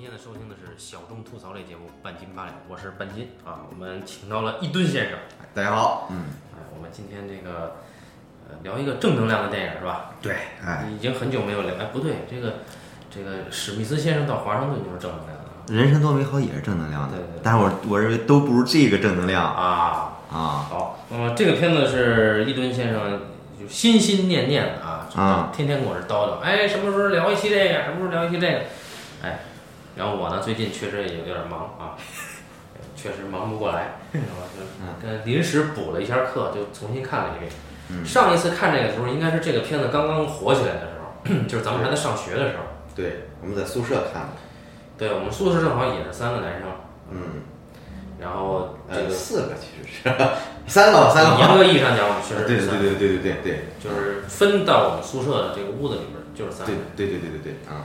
您现在收听的是小众吐槽类节目《半斤八两》，我是半斤啊。我们请到了一吨先生，大家好，嗯，哎，我们今天这个呃聊一个正能量的电影是吧？对，哎，已经很久没有聊，哎，不对，这个这个史密斯先生到华盛顿就是正能量的人生多美好也是正能量的，对对对但是我我认为都不如这个正能量啊。啊，好，那么这个片子是一吨先生就心心念念的啊，啊天天跟我这叨叨，哎，什么时候聊一期这个，什么时候聊一期这个，哎，然后我呢最近确实也有点忙啊，确实忙不过来，然后就跟临时补了一下课，就重新看了一遍。嗯。上一次看这个时候，应该是这个片子刚刚火起来的时候，就是咱们还在上学的时候。对，我们在宿舍看的，对我们宿舍正好也是三个男生，嗯，然后这呃，个四个其实是三个吧，三个，严格意义上讲，我们确实对对是三个对对对对对。对就是分到我们宿舍的这个屋子里边儿就是三个对，对对对对对啊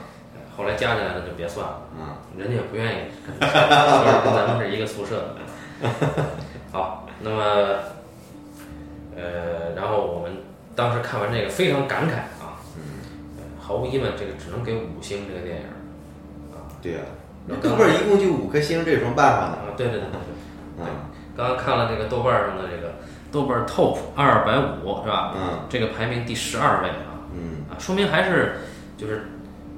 后来加起来的就别算了，嗯，人家也不愿意跟说跟咱们是一个宿舍。的。好，那么呃，然后我们当时看完这个非常感慨啊，嗯，呃毫无疑问，这个只能给五星这个电影啊。对呀，豆瓣儿一共就五颗星，这有什么办法呢？啊，对对对对对，啊，刚刚看了这个豆瓣上的这个豆瓣 Top 二百五是吧？嗯。这个排名第十二位啊，嗯，啊，说明还是就是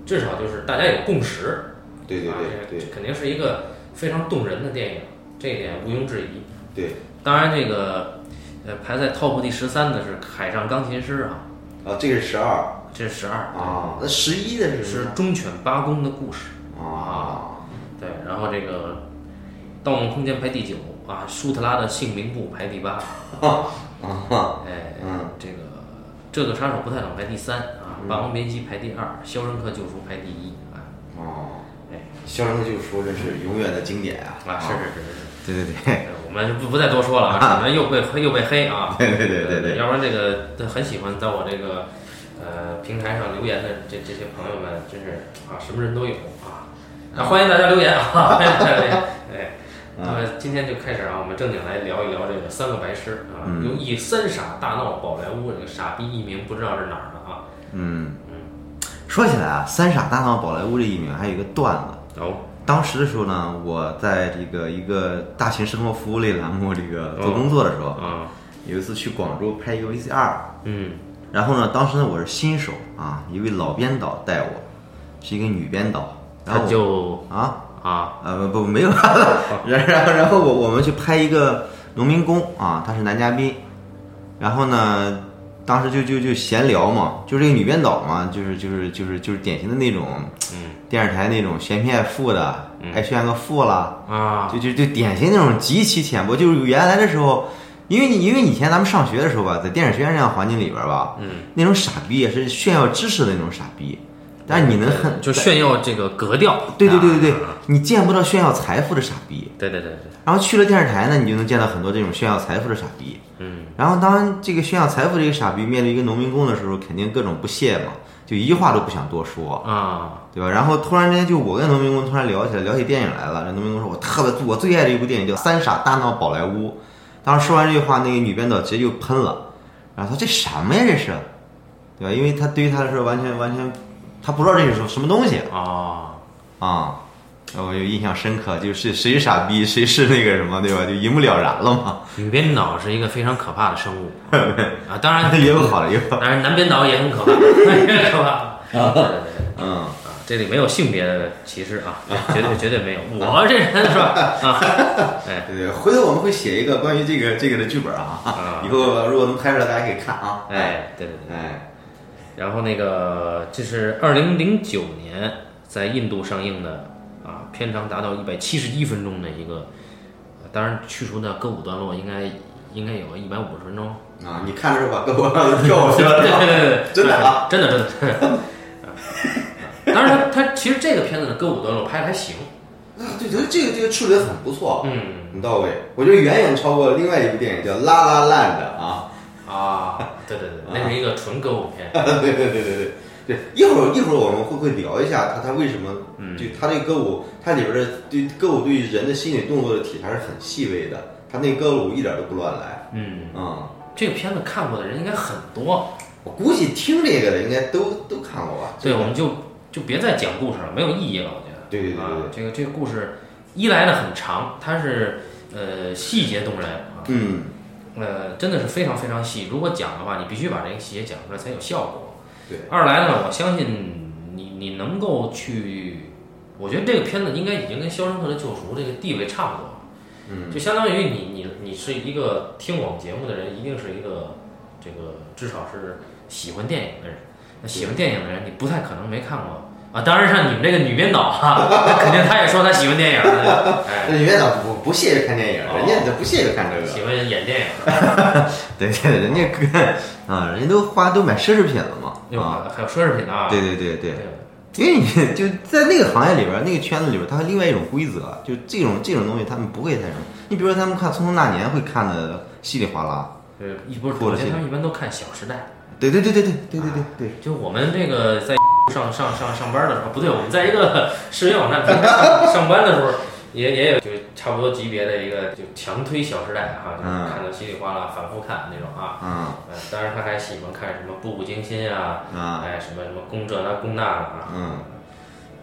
至少就是大家有共识，对对啊对。肯定是一个非常动人的电影，这一点毋庸置疑。对，当然，这个呃排在 top 第十三的是《海上钢琴师》啊，啊，这个是十二。这是十二，啊，那十一的是什是？忠犬八公的故事。啊，对，然后这个《盗梦空间》排第九啊，舒特拉的姓名簿排第八，啊，哎，嗯，这个这个杀手不太冷排第三啊，《霸王别姬》排第二，《肖申克救赎》排第一啊，哦，哎，肖申克救赎这是永远的经典啊！啊，是是是是是。对对对呃我们不不再多说了啊，可能又被黑又被黑啊。对对对对对要不然这个很喜欢在我这个呃平台上留言的这这些朋友们，真是啊什么人都有啊。那欢迎大家留言啊，欢迎大家留言。哎，那么今天就开始啊，我们正经来聊一聊这个三个白痴啊，嗯。由一三傻大闹宝莱坞这个傻逼艺名不知道是哪儿的啊。嗯，说起来啊，《三傻大闹宝莱坞》这艺名还有一个段子。哦，当时的时候呢，我在这个一个大型生活服务类栏目这个做工作的时候，啊，有一次去广州拍一个 VCR，嗯，然后呢，当时呢我是新手啊，一位老编导带我，是一个女编导，然后我就啊啊，呃不不没有，然然后然后我我们去拍一个农民工啊，他是男嘉宾，然后呢，当时就就就闲聊嘛，就是这个女编导嘛，就是就是就是就是典型的那种嗯。电视台那种嫌贫爱富的，爱炫个富啦，啊，就就就典型那种极其浅薄，就是原来的时候。因为你因为以前咱们上学的时候吧，在电影学院这样环境里边吧，嗯，那种傻逼也是炫耀知识的那种傻逼，但是你能很就炫耀这个格调。对对对对对啊，你见不到炫耀财富的傻逼。对对对对，然后去了电视台呢，你就能见到很多这种炫耀财富的傻逼。嗯然后当这个炫耀财富这个傻逼面对一个农民工的时候，肯定各种不屑嘛，就一句话都不想多说，啊，对吧？然后突然之间就我跟农民工突然聊起来，聊起电影来了。这农民工说：“我特别我最爱的一部电影叫《三傻大闹宝莱坞》。”当时说完这句话，那个女编导直接就喷了，然后说：“这什么呀？这是，对吧？因为他对于他来说完全完全，他不知道这是什么什么东西啊，啊。”我就印象深刻，就是谁傻逼谁是那个什么，对吧？就一目了然了嘛。女编导是一个非常可怕的生物 啊，当然 也有好的，也。当然男编导也很可怕，也很可怕。对对对嗯，啊，这里没有性别的歧视啊，绝对绝对没有。我这人是吧？啊，哎，对对，回头我们会写一个关于这个这个的剧本啊，啊以后如果能拍出来，大家可以看啊。哎，对对对。哎，然后那个这是二零零九年在印度上映的啊，片长达到一百七十一分钟的一个，呃当然去除的歌舞段落应该应该有一百五十分钟。啊，你看的时候把胳膊上跳过去了，对是吧对对 对，真的啊，真的真的。当然，他他其实这个片子的歌舞段落拍的还行，啊，对，觉得这个这个处理的很不错，嗯很到位。我觉得远远超过另外一部电影叫《拉拉烂》的啊。啊，对对对，那是一个纯歌舞片，对对对对对对，一会儿一会儿我们会不会聊一下他他为什么，嗯就他这个歌舞，它里边的对歌舞对于人的心理动作的体裁是很细微的，他那歌舞一点都不乱来，嗯，嗯。这个片子看过的人应该很多，我估计听这个的应该都都看过吧？对，我们就就别再讲故事了，没有意义了，我觉得。对对对对，这个这个故事一来呢很长，它是呃细节动人，嗯，呃真的是非常非常细。如果讲的话，你必须把这个细节讲出来才有效果。对。二来呢，我相信你你能够去，我觉得这个片子应该已经跟《肖申克的救赎》这个地位差不多了。嗯，就相当于你你你是一个听我们节目的人，一定是一个这个至少是喜欢电影的人。那喜欢电影的人，你不太可能没看过啊。当然，像你们这个女编导哈，那肯定她也说她喜欢电影的。哎，女编导不不屑于看电影，哦人家这不屑于看这个。喜欢演电影。对对，人家跟啊，人家都花都买奢侈品了嘛哟啊。还有奢侈品啊。对对对对，因为你就在那个行业里边，那个圈子里边，它有另外一种规则，就这种这种东西他们不会太什么。你比如说他们看《匆匆那年》会看的稀里哗啦。对，一不是，哭了去我觉得他们一般都看《小时代》。对对对对对对对对对。就我们这个在上上上上班的时候，不对，我们在一个视频网站平台上上班的时候，也也有就差不多级别的一个就强推《小时代》啊，就是看的稀里哗啦，反复看那种啊。嗯呃，当然他还喜欢看什么《步步惊心》啊，啊哎，什么什么宫这那宫那的啊。嗯，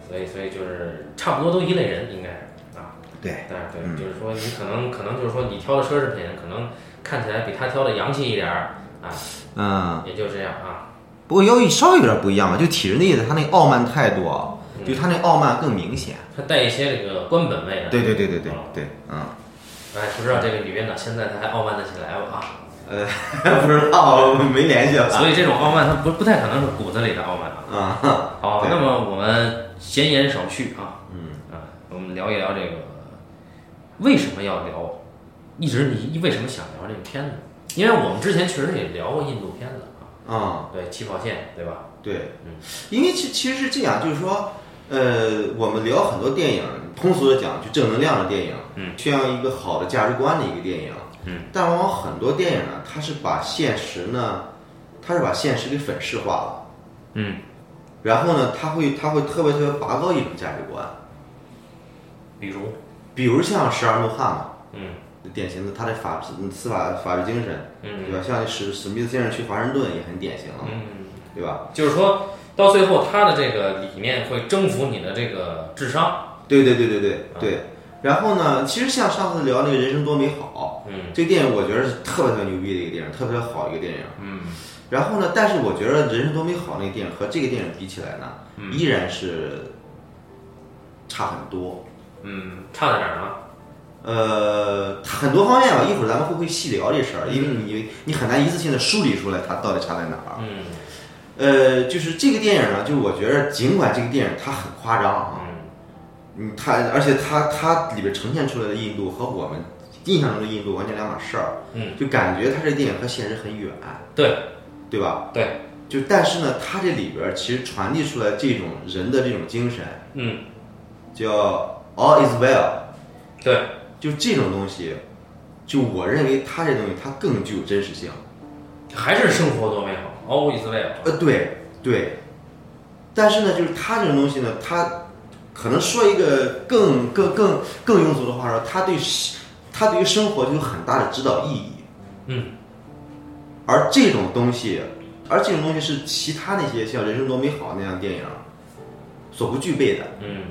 所以所以就是差不多都一类人，应该是啊。对，但是对，嗯就是说你可能可能就是说你挑的奢侈品，可能看起来比他挑的洋气一点儿啊，嗯。也就这样啊。不过腰翼稍微有点不一样吧，就体制内的他那傲慢态度啊，就他那傲慢更明显。他带一些这个官本位的。对对对对对嗯对，嗯，哎，不知道这个女编导现在她还傲慢得起来不啊？呃，不知道，没联系了。所以这种傲慢，它不不太可能是骨子里的傲慢啊。啊，好，那么我们闲言少叙啊，嗯啊，我们聊一聊这个为什么要聊，一直你为什么想聊这个片子？因为我们之前确实也聊过印度片子啊，啊，对起跑线，对吧？对嗯，因为其其实是这样，就是说，呃，我们聊很多电影，通俗的讲，就正能量的电影，嗯，宣扬一个好的价值观的一个电影，嗯，但往往很多电影呢，它是把现实呢，它是把现实给粉饰化了，嗯，然后呢，它会它会特别特别拔高一种价值观，比如，比如像十二怒汉嘛，嗯典型的他的法嗯司法法律精神，对嗯吧？像史史密斯先生去华盛顿也很典型了，嗯，对吧？就是说到最后，他的这个理念会征服你的这个智商。对对对对对对。然后呢，其实像上次聊那个人生多美好，嗯这个电影我觉得是特别特别牛逼的一个电影，特别好一个电影。嗯然后呢，但是我觉得《人生多美好》那个电影和这个电影比起来呢，嗯依然是差很多。嗯，差在哪儿呢？呃，很多方面吧，一会儿咱们会不会细聊这事儿？因为你你很难一次性的梳理出来它到底差在哪儿。嗯。呃，就是这个电影呢，就是我觉得尽管这个电影它很夸张啊，嗯。嗯，它而且它它里边呈现出来的印度和我们印象中的印度完全两码事儿，嗯，就感觉它这电影和现实很远，对。对吧？对，就但是呢，它这里边其实传递出来这种人的这种精神，嗯。叫 all is well，对，就这种东西，就我认为它这东西它更具有真实性。还是生活多美好，always well。呃，对对，但是呢，就是它这种东西呢，它可能说一个更更更更庸俗的话说，它对它对于生活就有很大的指导意义。嗯而这种东西，而这种东西是其他那些像《人生多美好》那样电影所不具备的嗯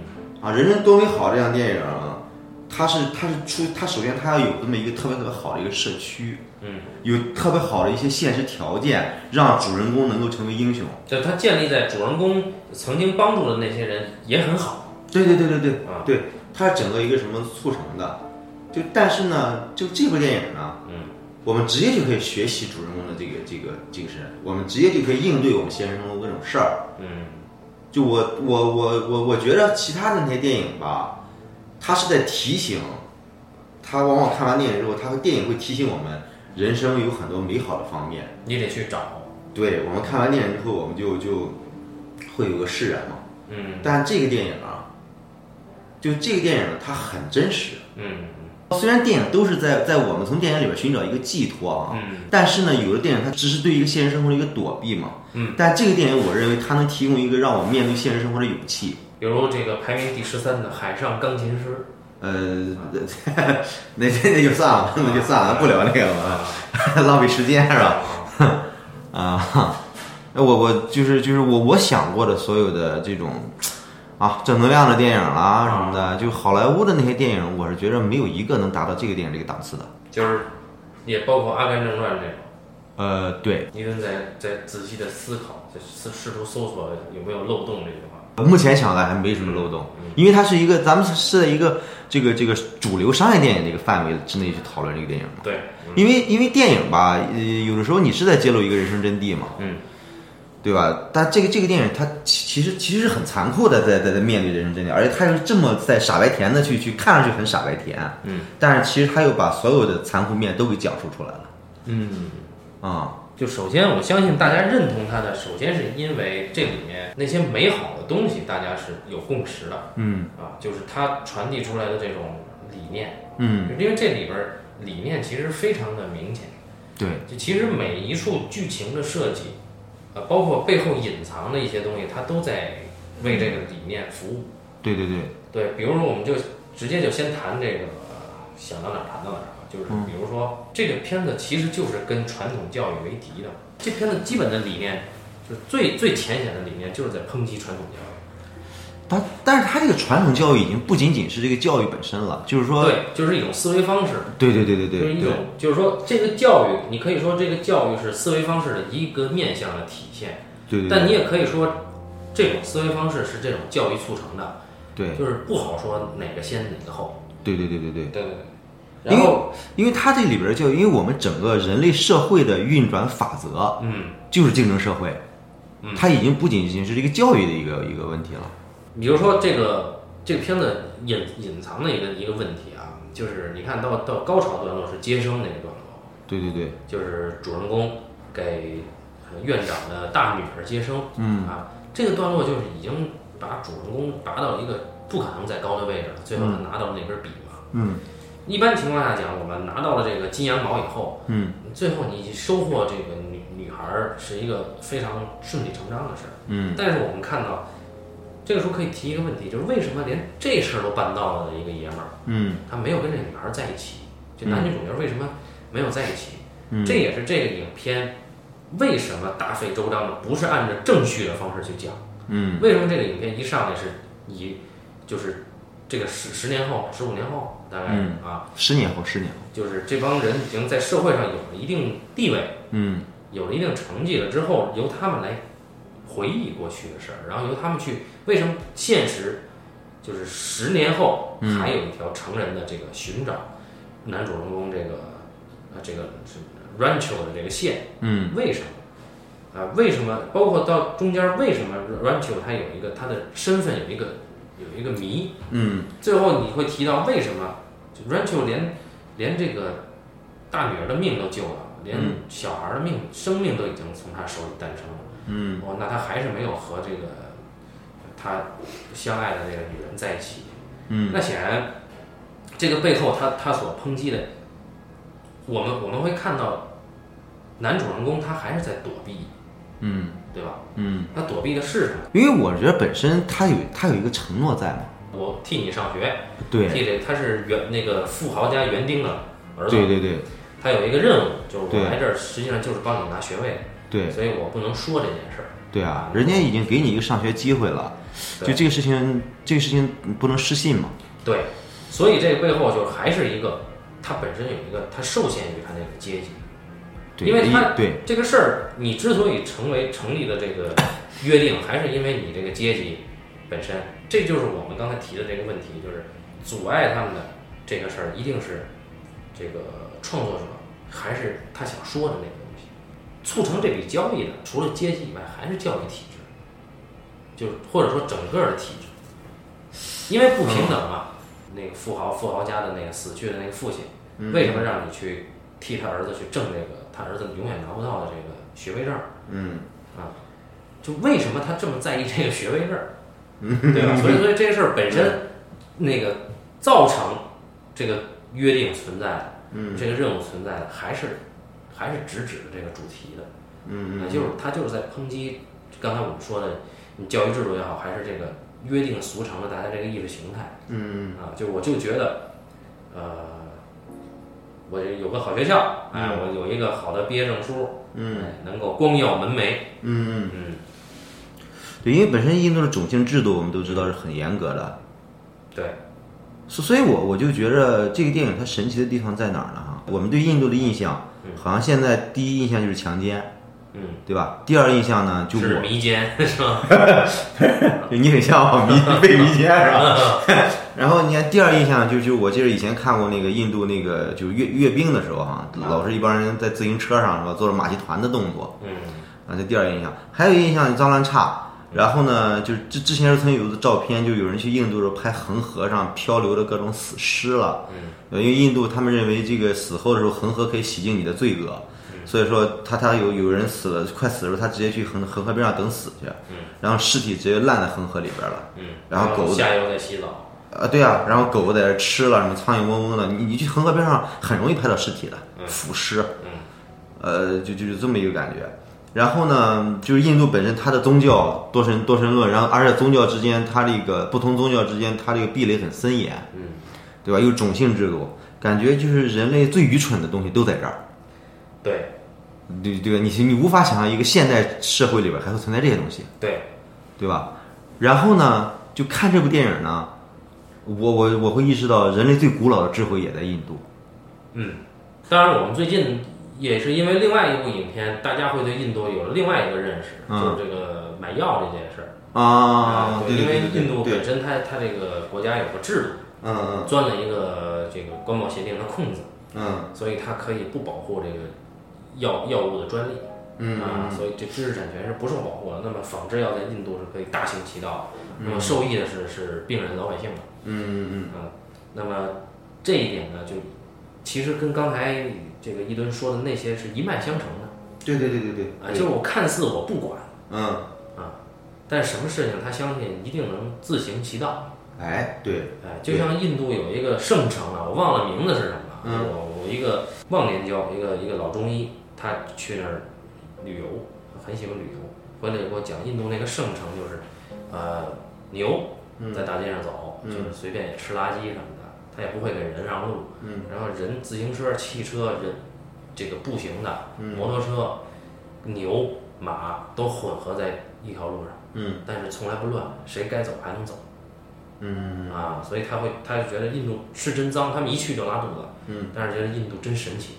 啊，《人生多美好》这样电影啊，它是它是出它首先它要有这么一个特别特别好的一个社区，嗯，有特别好的一些现实条件，让主人公能够成为英雄。就它建立在主人公曾经帮助的那些人也很好对对对对对，啊。对，它是整个一个什么促成的？就但是呢，就这部电影呢，嗯我们直接就可以学习主人公的这个这个精神，我们直接就可以应对我们现实中的各种事儿。嗯就我我我我我觉得其他的那些电影吧，它是在提醒，他往往看完电影之后，他会电影会提醒我们，人生有很多美好的方面。你得去找。对我们看完电影之后，我们就就会有个释然嘛。嗯但这个电影啊，就这个电影，它很真实。嗯虽然电影都是在在我们从电影里边寻找一个寄托啊，嗯但是呢，有的电影它只是对一个现实生活的一个躲避嘛。嗯。但这个电影，我认为它能提供一个让我面对现实生活的勇气。比如这个排名第十三的《海上钢琴师呃，那那那就算了，那就算了，不聊那个》了，啊，浪费时间是吧？啊，我我就是就是我我想过的所有的这种，啊正能量的电影啦什么的，就好莱坞的那些电影，我是觉得没有一个能达到这个电影这个档次的。就是也包括《阿甘正传》这种，呃，对，你得在在仔细的思考，在试试图搜索有没有漏洞这句话。目前想来还没什么漏洞，因为它是一个咱们是是在一个这个这个主流商业电影的一个范围之内去讨论这个电影嘛。对，因为因为电影吧，呃，有的时候你是在揭露一个人生真谛嘛，嗯，对吧？但这个这个电影它其其实其实是很残酷的，在在在面对人生真谛，而且它又这么在傻白甜的去去看上去很傻白甜，嗯，但是其实它又把所有的残酷面都给讲述出来了，嗯。啊、就首先，我相信大家认同它的，首先是因为这里面那些美好的东西，大家是有共识的嗯啊，就是它传递出来的这种理念，嗯，因为这里边儿理念其实非常的明显，对，就其实每一处剧情的设计，呃，包括背后隐藏的一些东西，它都在为这个理念服务。对对对，对，比如说，我们就直接就先谈这个，呃想到哪儿谈到哪儿吧。就是比如说，这个片子其实就是跟传统教育为敌的。这片子基本的理念，就是最最浅显的理念，就是在抨击传统教育。但但是它这个传统教育已经不仅仅是这个教育本身了，就是说，对，就是一种思维方式。对对对对对对就是一种，就是说，这个教育，你可以说这个教育是思维方式的一个面向的体现，对对，但你也可以说，这种思维方式是这种教育促成的，对就是不好说哪个先哪个后。对对对对对。对对对。因为因为它这里边儿教育，因为我们整个人类社会的运转法则嗯，就是竞争社会嗯，它已经不仅仅是这个教育的一个一个问题了。比如说这个这个片子隐隐藏的一个一个问题啊，就是你看到到高潮段落是接生那个段落，对对对，就是主人公给呃院长的大女儿接生，嗯。啊，这个段落就是已经把主人公拔到一个不可能再高的位置了，最后他拿到了那根笔嘛。嗯一般情况下讲，我们拿到了这个金羊毛以后，嗯最后你收获这个女女孩儿是一个非常顺理成章的事儿。嗯但是我们看到，这个时候可以提一个问题，就是为什么连这事儿都办到了的一个爷们儿，嗯他没有跟这女孩儿在一起？就男女主角为什么没有在一起？嗯，这也是这个影片为什么大费周章的不是按照正序的方式去讲？嗯为什么这个影片一上来是以就是这个十十年后、十五年后大概、嗯啊，十年后，十年后，就是这帮人已经在社会上有了一定地位，嗯有了一定成绩了之后，由他们来回忆过去的事儿，然后由他们去为什么现实就是十年后嗯还有一条成人的这个寻找男主人公这个呃这个是 Rancho 的这个线，嗯为什么？啊，为什么？包括到中间，为什么 Rancho 他有一个他的身份有一个有一个谜？嗯最后你会提到为什么就 Rancho 连连这个大女儿的命都救了，连嗯小孩的命生命都已经从他手里诞生了。嗯哦，那他还是没有和这个他相爱的这个女人在一起。嗯那显然，这个背后他他所抨击的，我们我们会看到，男主人公他还是在躲避，嗯对吧？嗯，他躲避的是什么？因为我觉得本身他有他有一个承诺在嘛，我替你上学，对。替这他是园那个富豪家园丁的儿子，对对对。他有一个任务，就是我来这儿实际上就是帮你拿学位，对。所以我不能说这件事儿。对啊，人家已经给你一个上学机会了，就这个事情，这个事情不能失信嘛。对，所以这个背后就还是一个，他本身有一个，他受限于他那个阶级。因为他对。这个事儿，你之所以成为成立的这个约定，还是因为你这个阶级本身，这就是我们刚才提的这个问题，就是阻碍他们的这个事儿，一定是这个创作者还是他想说的那个东西，促成这笔交易的，除了阶级以外，还是教育体制，就是或者说整个的体制，因为不平等嘛。那个富豪富豪家的那个死去的那个父亲，为什么让你去替他儿子去挣这个他儿子永远拿不到的这个学位证儿？嗯啊，就为什么他这么在意这个学位证儿？对吧？所以，所以这个事儿本身，那个造成这个约定存在的，嗯。这个任务存在的，还是还是直指的这个主题的，嗯啊，就是他就是在抨击刚才我们说的，你教育制度也好，还是这个约定俗成的大家这个意识形态。嗯啊，就我就觉得，呃，我有个好学校，哎，我有一个好的毕业证书，嗯。哎，能够光耀门楣，嗯，嗯，对，因为本身印度的种姓制度我们都知道是很严格的，对，所所以我我就觉着这个电影它神奇的地方在哪儿呢？哈，我们对印度的印象，好像现在第一印象就是强奸，嗯，对吧？第二印象呢，就是我迷奸是吧？你很像我迷被迷奸是吧？然后你看第二印象就就我记得以前看过那个印度那个就是阅阅兵的时候哈，老是一帮人在自行车上是吧，做着马戏团的动作，嗯啊，这第二印象。还有印象脏乱差。然后呢，就是之之前是曾有的照片，就有人去印度时候拍恒河上漂流的各种死尸了。嗯，因为印度他们认为这个死后的时候恒河可以洗净你的罪恶，所以说他他有有人死了快死的时候，他直接去恒恒河边上等死去，嗯，然后尸体直接烂在恒河里边了。嗯，然后狗下游在洗澡。啊，对啊，然后狗在这吃了，什么苍蝇嗡嗡的，你你去恒河边上很容易拍到尸体的腐尸。嗯，呃，就就是这么一个感觉。然后呢，就是印度本身它的宗教多神多神论，然后而且宗教之间它这个不同宗教之间它这个壁垒很森严，嗯，对吧？有种姓制度，感觉就是人类最愚蠢的东西都在这儿。对，对对吧？你你无法想象一个现代社会里边还会存在这些东西，对，对吧？然后呢，就看这部电影呢，我我我会意识到人类最古老的智慧也在印度。嗯，当然我们最近。也是因为另外一部影片，大家会对印度有了另外一个认识，就是这个买药这件事儿啊。对，因为印度本身它它这个国家有个制度，嗯嗯，钻了一个这个关贸协定的空子，嗯，所以它可以不保护这个药药物的专利，嗯啊，所以这知识产权是不受保护的。那么仿制药在印度是可以大行其道，那么受益的是是病人老百姓的，嗯嗯嗯，啊，那么这一点呢，就其实跟刚才。这个一吨说的那些是一脉相承的，对对对对对，啊，就是我看似我不管，嗯，啊，但是什么事情他相信一定能自行其道，哎，对，哎，就像印度有一个圣城啊，我忘了名字是什么，嗯，我我一个忘年交，一个一个老中医，他去那儿旅游，很喜欢旅游，回来给我讲印度那个圣城就是，呃，牛在大街上走，就是随便也吃垃圾什么的。他也不会给人让路，嗯，然后人、自行车、汽车、人，这个步行的、摩托车、牛、马都混合在一条路上，嗯，但是从来不乱，谁该走还能走，嗯。啊，所以他会，他就觉得印度是真脏，他们一去就拉肚子，嗯，但是觉得印度真神奇，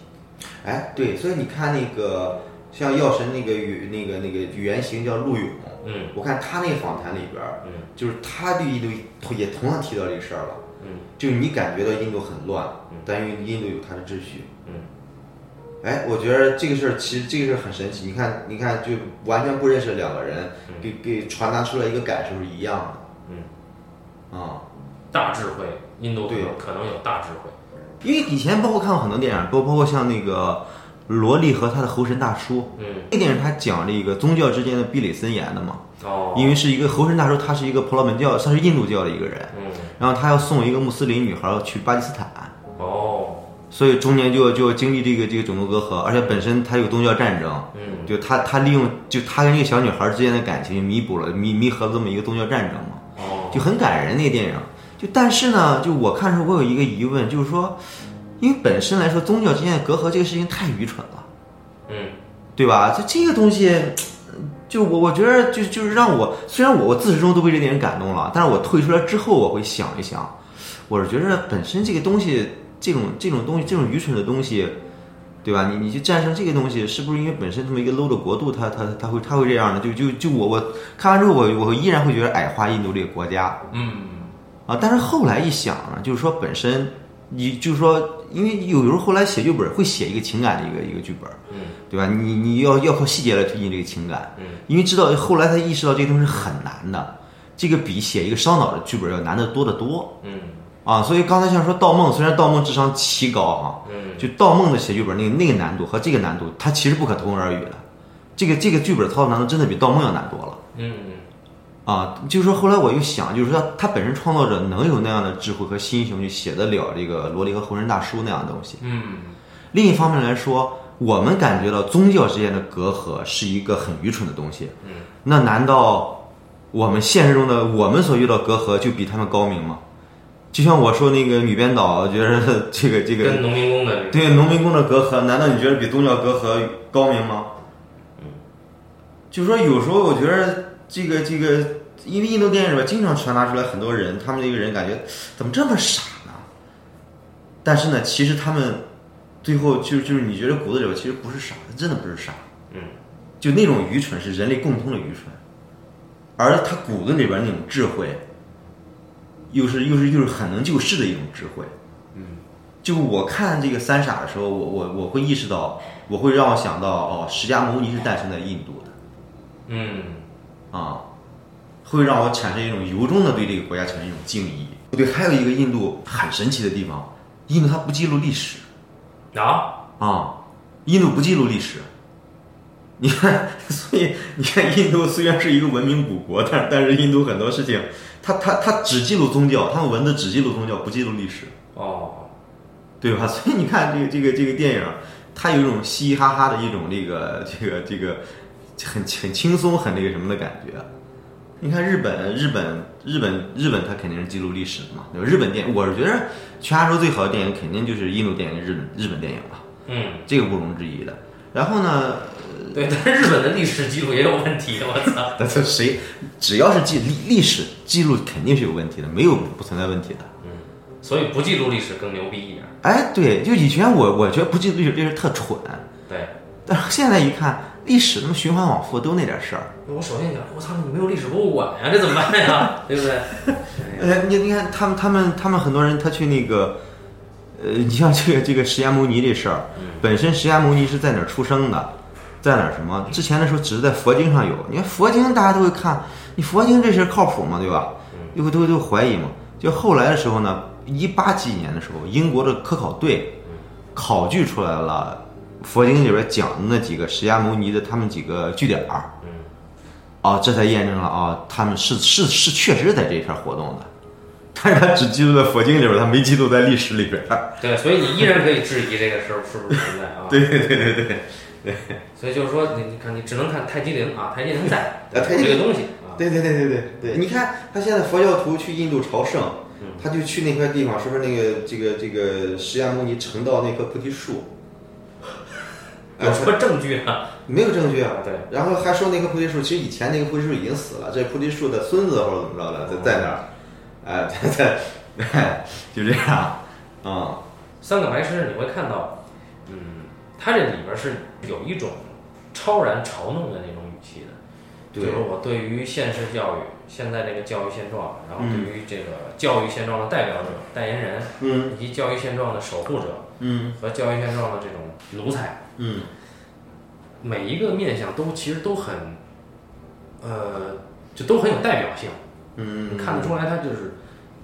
哎，对，所以你看那个像药神那个原那个那个原型叫陆勇，嗯，我看他那个访谈里边，嗯，就是他对印度也同样提到这个事儿了。嗯，就你感觉到印度很乱，嗯，但因为印度有它的秩序，嗯，哎，我觉得这个事儿其实这个事儿很神奇。你看，你看，就完全不认识的两个人，给给传达出来一个感受是一样的，嗯，啊，大智慧，印度对。可能有大智慧，因为以前包括看过很多电影，包包括像那个罗莉和他的猴神大叔，嗯，那电影他讲了一个宗教之间的壁垒森严的嘛，哦，因为是一个猴神大叔，他是一个婆罗门教，算是印度教的一个人，嗯。然后他要送一个穆斯林女孩去巴基斯坦，哦，所以中间就就经历这个这个种族隔阂，而且本身他有宗教战争，嗯，就他他利用就他跟这个小女孩之间的感情弥补了弥弥合了这么一个宗教战争嘛，哦，就很感人那个电影。就但是呢，就我看的时候，我有一个疑问，就是说，因为本身来说宗教之间的隔阂这个事情太愚蠢了，嗯，对吧？这这个东西。就我我觉得就就是让我虽然我我自始至终都被这电影感动了，但是我退出来之后我会想一想，我是觉得本身这个东西这种这种东西这种愚蠢的东西，对吧？你你去战胜这个东西，是不是因为本身这么一个 low 的国度，它它它会它会这样的？就就就我我看完之后，我我依然会觉得矮化印度这个国家，嗯啊，但是后来一想呢，就是说本身你就是说，因为有时候后来写剧本会写一个情感的一个一个剧本，嗯，对吧？你你要要靠细节来推进这个情感，嗯。因为知道后来他意识到这个东西很难的，这个比写一个烧脑的剧本要难得多得多。嗯，啊，所以刚才像说盗梦，虽然盗梦智商奇高哈，嗯，就盗梦的写剧本那个那个难度和这个难度，它其实不可同日而语的。这个这个剧本操作难度真的比盗梦要难多了。嗯啊，就是说后来我又想，就是说他本身创作者能有那样的智慧和心胸，去写得了这个罗莉和猴人大叔那样的东西。嗯，另一方面来说。我们感觉到宗教之间的隔阂是一个很愚蠢的东西。嗯，那难道我们现实中的我们所遇到隔阂就比他们高明吗？就像我说那个女编导觉得 这个这个跟农民工的对农民工的隔阂，难道你觉得比宗教隔阂高明吗？嗯，就是说有时候我觉得这个这个，因为印度电影里边经常传达出来很多人，他们这个人感觉怎么这么傻呢？但是呢，其实他们最后就就是你觉得骨子里边其实不是傻，真的不是傻，嗯，就那种愚蠢是人类共通的愚蠢，而他骨子里边那种智慧，又是又是又是很能救世的一种智慧。嗯，就我看这个三傻的时候，我我我会意识到，我会让我想到哦，释迦牟尼是诞生在印度的。嗯，啊，会让我产生一种由衷的对这个国家产生一种敬意。对，还有一个印度很神奇的地方，印度它不记录历史啊，啊，印度不记录历史。你看，所以你看，印度虽然是一个文明古国，但但是印度很多事情，它它它只记录宗教，他们文字只记录宗教，不记录历史，哦，对吧？所以你看这个这个这个电影，它有一种嘻嘻哈哈的一种这个这个这个很很轻松很那个什么的感觉。你看日本，日本，日本，日本，它肯定是记录历史的嘛，对吧？日本电影，我是觉得全亚洲最好的电影肯定就是印度电影、日本日本电影了，嗯，这个不容置疑的。然后呢，对，但是日本的历史记录也有问题，我操，但是谁只要是记历历史记录肯定是有问题的，没有不存在问题的。嗯，所以不记录历史更牛逼一点，哎，对，就以前我我觉得不记录历史这事特蠢，对。但是现在一看，历史那么循环往复都那点事儿。我首先想，我操，你没有历史博物馆呀，这怎么办呀？对不对？呃，你你看他们他们他们很多人他去那个，呃，你像这个这个释迦牟尼这事儿，本身释迦牟尼是在哪儿出生的，在哪儿什么？之前的时候只是在佛经上有，你看佛经大家都会看，你佛经这事儿靠谱吗？对吧？又会都会都怀疑嘛。就后来的时候呢，一八几年的时候，英国的科考队考据出来了。佛经里边讲的那几个释迦牟尼的他们几个据点儿，嗯，哦，这才验证了啊，他们是是是确实在这一片活动的，但是他只记录在佛经里边，他没记录在历史里边。对，所以你依然可以质疑这个事儿是不是存在啊？对对对对对对。所以就是说，你你看，你只能看泰姬陵啊，泰姬陵在啊，这个东西啊。对对对对对对，你看他现在佛教徒去印度朝圣，他就去那块地方，说是那个这个这个释迦牟尼成道那棵菩提树。有什么证据啊？没有证据啊。对。然后还说那棵菩提树，其实以前那个菩提树已经死了，这菩提树的孙子或者怎么着的在在那儿，哎，在在，就这样啊。三个白痴，你会看到，嗯，他这里边是有一种超然嘲弄的那种语气的，就是我对于现实教育现在这个教育现状，然后对于这个教育现状的代表者、代言人，嗯，以及教育现状的守护者，嗯，和教育现状的这种奴才。嗯，每一个面相都其实都很，呃，就都很有代表性。嗯，看得出来，他就是，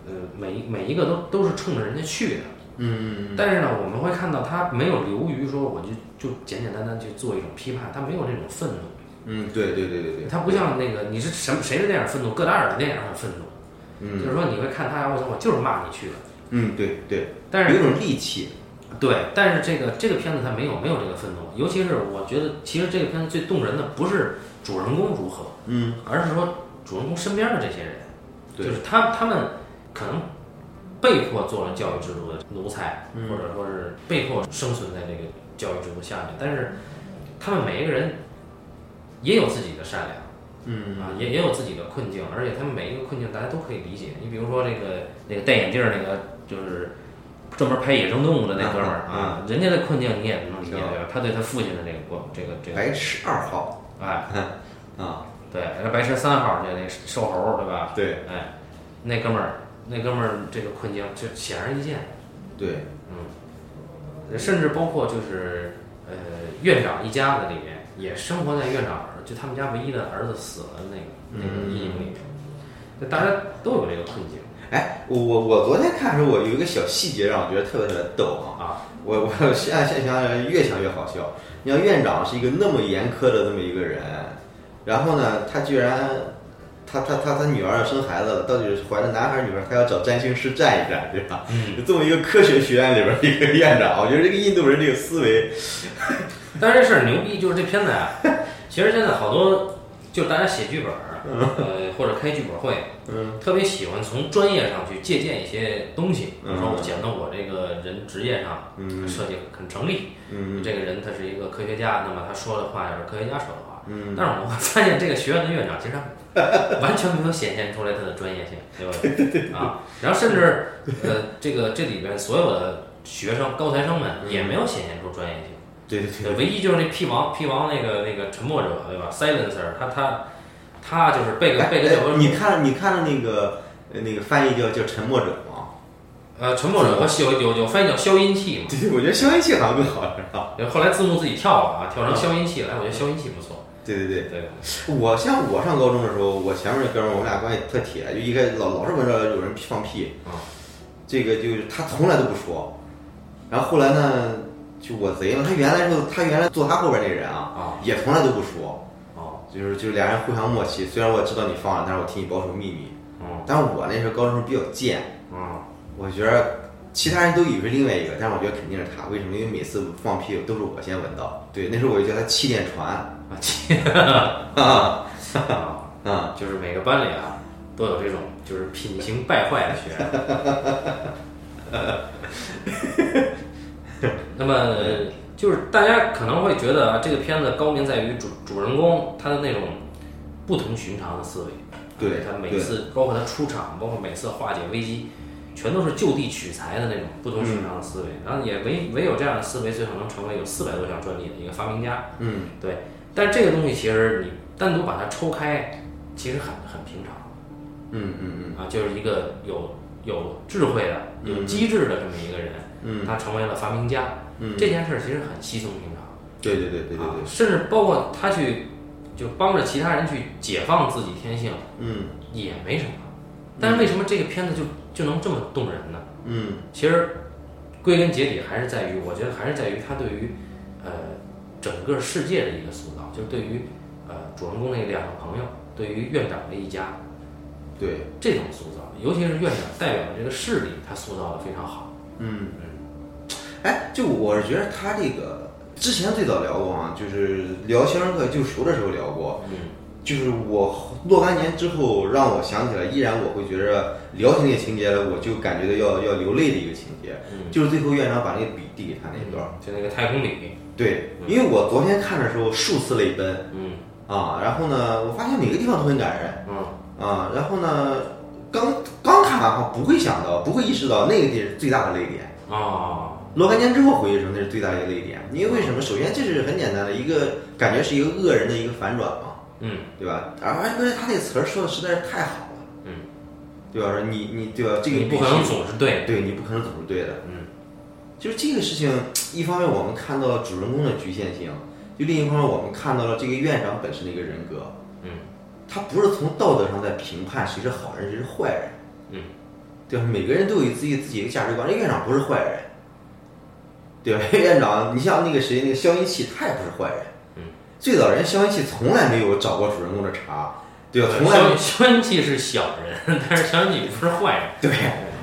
呃，每每一个都都是冲着人家去的。嗯但是呢，我们会看到他没有流于说，我就就简简单单去做一种批判，他没有这种愤怒。嗯，对对对对对。他不像那个，你是什么谁的电影愤怒？戈达尔的电影很愤怒。嗯。就是说，你会看他，我我就是骂你去了。嗯，对对。但是有种戾气。对，但是这个这个片子它没有没有这个愤怒，尤其是我觉得，其实这个片子最动人的不是主人公如何，嗯，而是说主人公身边的这些人，就是他他们可能被迫做了教育制度的奴才，或者说是被迫生存在这个教育制度下面，但是他们每一个人也有自己的善良，嗯啊，也也有自己的困境，而且他们每一个困境大家都可以理解。你比如说这个那个戴眼镜那个就是。专门拍野生动物的那哥们儿啊，人家的困境你也能理解对吧？他对他父亲的这个过这个这个。白痴二号，哎，啊，对，那白痴三号就那瘦猴对吧？对，哎，那哥们儿那哥们儿这个困境就显而易见。对，嗯，甚至包括就是呃院长一家子里面也生活在院长就他们家唯一的儿子死了那个那个阴影里面，就大家都有这个困境。哎，我我我昨天看的时候，我有一个小细节让我觉得特别特别逗啊！啊，我我现在现想想越想越好笑。你像院长是一个那么严苛的这么一个人，然后呢，他居然他他他他女儿要生孩子了，到底是怀着男孩女孩，他要找占星师占一占，对吧？嗯，这么一个科学学院里边一个院长，我觉得这个印度人这个思维，但是这事儿牛逼，就是这片子呀，其实现在好多就大家写剧本儿，呃，或者开剧本会，嗯特别喜欢从专业上去借鉴一些东西，比如说嗯我显得我这个人职业上嗯设计很成立，嗯这个人他是一个科学家，那么他说的话要是科学家说的话。嗯但是我会发现这个学院的院长其实他 完全没有显现出来他的专业性，对吧？啊，然后甚至呃，这个这里边所有的学生高材生们也没有显现出专业性。对对对，唯一就是那 P 王，P 王那个那个沉默者，对吧？Silencer，他他他就是贝格贝格教科书，哎你看你看了那个呃那个翻译叫叫沉默者吗？呃，沉默者和消有有翻译叫消音器嘛，对对，我觉得消音器好像更好，是吧？后来字幕自己跳了啊，跳成消音器来，我觉得消音器不错。对对对，对，我像我上高中的时候，我前面那哥们儿，我们俩关系特铁，就一开始老老是闻着有人放屁，啊，这个就是他从来都不说，然后后来呢，就我贼了，他原来时候他原来坐他后边那人啊，啊。也从来都不说，哦就是就是俩人互相默契，虽然我知道你放了，但是我替你保守秘密，哦。但是我那时候高中时候比较贱，嗯我觉得其他人都以为是另外一个，但是我觉得肯定是他，为什么？因为每次放屁都是我先闻到，对，那时候我就叫他气垫船，啊，气 啊啊，啊，就是每个班里啊都有这种就是品行败坏的学生。那么呃就是大家可能会觉得啊，这个片子高明在于主主人公他的那种不同寻常的思维。对他每次包括他出场，包括每次化解危机，全都是就地取材的那种不同寻常的思维。然后也唯唯有这样的思维，最后能成为有四百多项专利的一个发明家。嗯对，但这个东西其实你单独把它抽开，其实很很平常嗯嗯嗯啊，就是一个有有智慧的、有机智的这么一个人，嗯他成为了发明家，嗯，这件事儿其实很稀松平常。对对对对对啊对，甚至包括他去就帮着其他人去解放自己天性，嗯。也没什么。但是为什么这个片子就就能这么动人呢？嗯。其实归根结底还是在于，我觉得还是在于他对于呃整个世界的一个塑造，就是对于呃主人公那两个朋友，对于院长的一家对，这种塑造，尤其是院长代表的这个势力，他塑造的非常好。嗯哎，就我是觉得他这个之前最早聊过啊，就是聊《肖申克救赎》的时候聊过，嗯就是我若干年之后让我想起来，依然我会觉着聊起那个情节来，我就感觉到要要流泪的一个情节，嗯，就是最后院长把那个笔递给他那一段。就那个太空里，对，因为我昨天看的时候数次泪奔嗯啊，然后呢，我发现每个地方都很感人嗯啊，然后呢，刚刚看完后不会想到，不会意识到那个地是最大的泪点。哦，若干年之后回忆的时候，那是最大的一个泪点。因为为什么？首先这是很简单的一个感觉，是一个恶人的一个反转嘛，嗯对吧？而而且他那个词儿说的实在是太好了，嗯，对吧？说你你对吧？这个你不可能总是对，对你不可能总是对的。嗯就是这个事情，一方面我们看到了主人公的局限性，就另一方面我们看到了这个院长本身的一个人格。嗯他不是从道德上在评判谁是好人谁是坏人，嗯对吧？每个人都有自己自己的价值观。这院长不是坏人，对吧？院长，你像那个谁，那个消音器，他也不是坏人。嗯，最早人消音器从来没有找过主人公的茬，对吧？从来消消音器是小人，但是消音器不是坏人。对，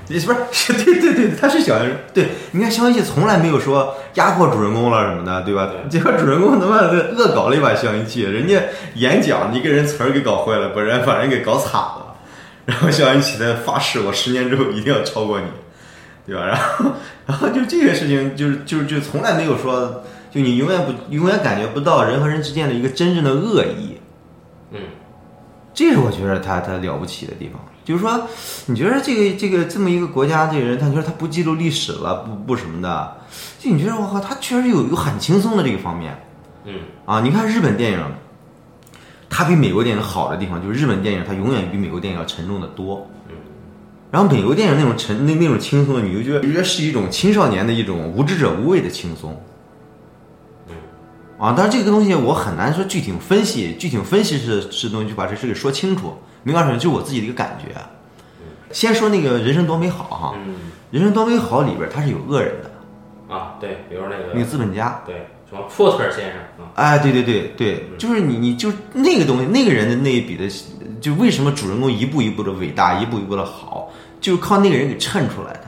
你是不是是？对对对，他是小人。对，你看消音器从来没有说压迫主人公了什么的，对吧？对 结果主人公他妈的恶搞了一把消音器，人家演讲你给人词儿给搞坏了，把人把人给搞惨了。然后消音器在发誓，我十年之后一定要超过你，对吧？然后，然后就这个事情，就是就是就从来没有说，就你永远不永远感觉不到人和人之间的一个真正的恶意。嗯这是我觉得他他了不起的地方，就是说，你觉得这个这个这么一个国家，这个人，他觉得他不记录历史了，不不什么的，就你觉得我靠，他确实有有很轻松的这个方面嗯啊。你看日本电影，它比美国电影好的地方，就是日本电影它永远比美国电影要沉重的多。嗯然后美国电影那种沉那那种轻松的，你就觉得觉得是一种青少年的一种无知者无畏的轻松。嗯啊，但是这个东西我很难说具体分析，具体分析是是东西就把这事给说清楚。没告诉你，就是我自己的一个感觉。先说那个人生多美好哈，嗯人生多美好里边它是有恶人的，啊，对，比如那个那个个资本家。对什么波特尔先生啊，哎，对对对对，就是你你就那个东西，那个人的那一笔的，就为什么主人公一步一步的伟大，一步一步的好，就是靠那个人给衬出来的。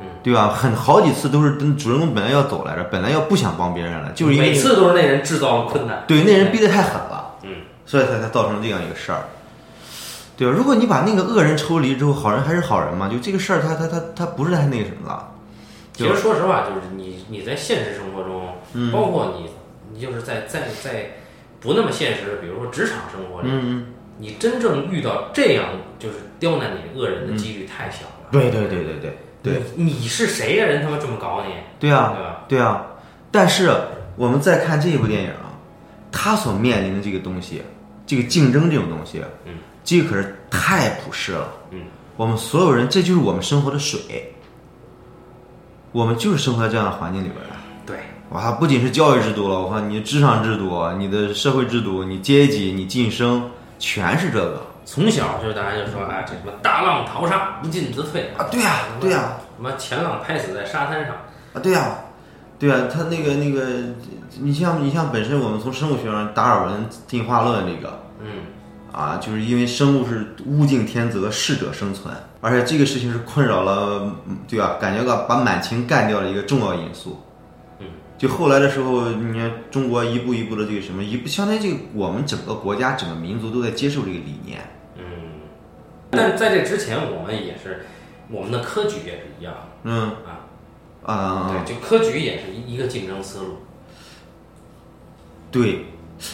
嗯，对吧？很好几次都是等主人公本来要走来着，本来要不想帮别人了，就是因为每次都是那人制造了困难。对那人逼得太狠了。嗯所以才才造成这样一个事儿，对吧？如果你把那个恶人抽离之后，好人还是好人嘛，就这个事儿，他他他他不是太那个什么了。其实说实话，就是你你在现实生活中，嗯包括你你就是在在在不那么现实的，比如说职场生活里，嗯你真正遇到这样就是刁难你恶人的几率太小了。对对对对对对你你是谁呀、人他妈这么搞你，对啊对吧？对啊！但是我们再看这一部电影啊，他所面临的这个东西，这个竞争这种东西，嗯，这个可是太普世了。嗯，我们所有人，这就是我们生活的水，我们就是生活在这样的环境里边的。对，哇，不仅是教育制度了，我看你的职场制度、你的社会制度、你阶级、你晋升，全是这个从小就是大家就说啊，这什么大浪淘沙，不进则退啊！对呀、对呀、什么前浪拍死在沙滩上，啊，对呀、对呀、他那个那个，你像你像本身我们从生物学上，达尔文进化论这个嗯，啊，就是因为生物是物竞天择，适者生存，而且这个事情是困扰了，嗯对吧？感觉到把满清干掉的一个重要因素。嗯，就后来的时候，你看中国一步一步的这个什么，一步相当于这个我们整个国家、整个民族都在接受这个理念。嗯，但是在这之前，我们也是，我们的科举也是一样。嗯。啊，啊，对，就科举也是一一个竞争思路，对，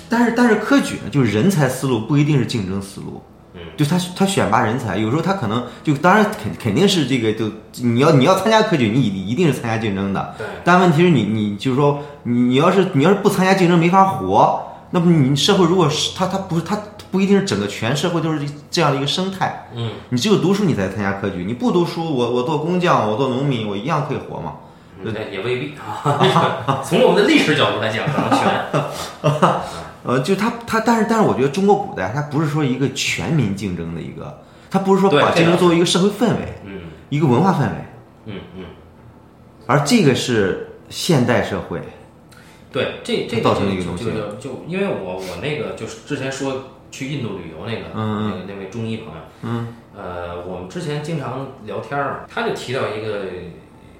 但是但是科举呢，就是人才思路不一定是竞争思路。嗯，就他他选拔人才，有时候他可能就当然肯肯定是这个就你要你要参加科举，你一一定是参加竞争的。对，但问题是你你就是说你你要是你要是不参加竞争没法活，那么你社会如果是他他不是他不一定是整个全社会都是这样的一个生态。嗯，你只有读书你才参加科举，你不读书，我我做工匠，我做农民，我一样可以活嘛。嗯对，也未必啊。从我们的历史角度来讲，可能全。呃，就他他，但是但是我觉得中国古代它不是说一个全民竞争的一个，它不是说把竞争作为一个社会氛围，嗯。一个文化氛围，嗯嗯，而这个是现代社会。对，这这造成就一个东西就就就因为我我那个就是之前说去印度旅游那个嗯那个那位中医朋友，嗯。呃，我们之前经常聊天儿嘛，他就提到一个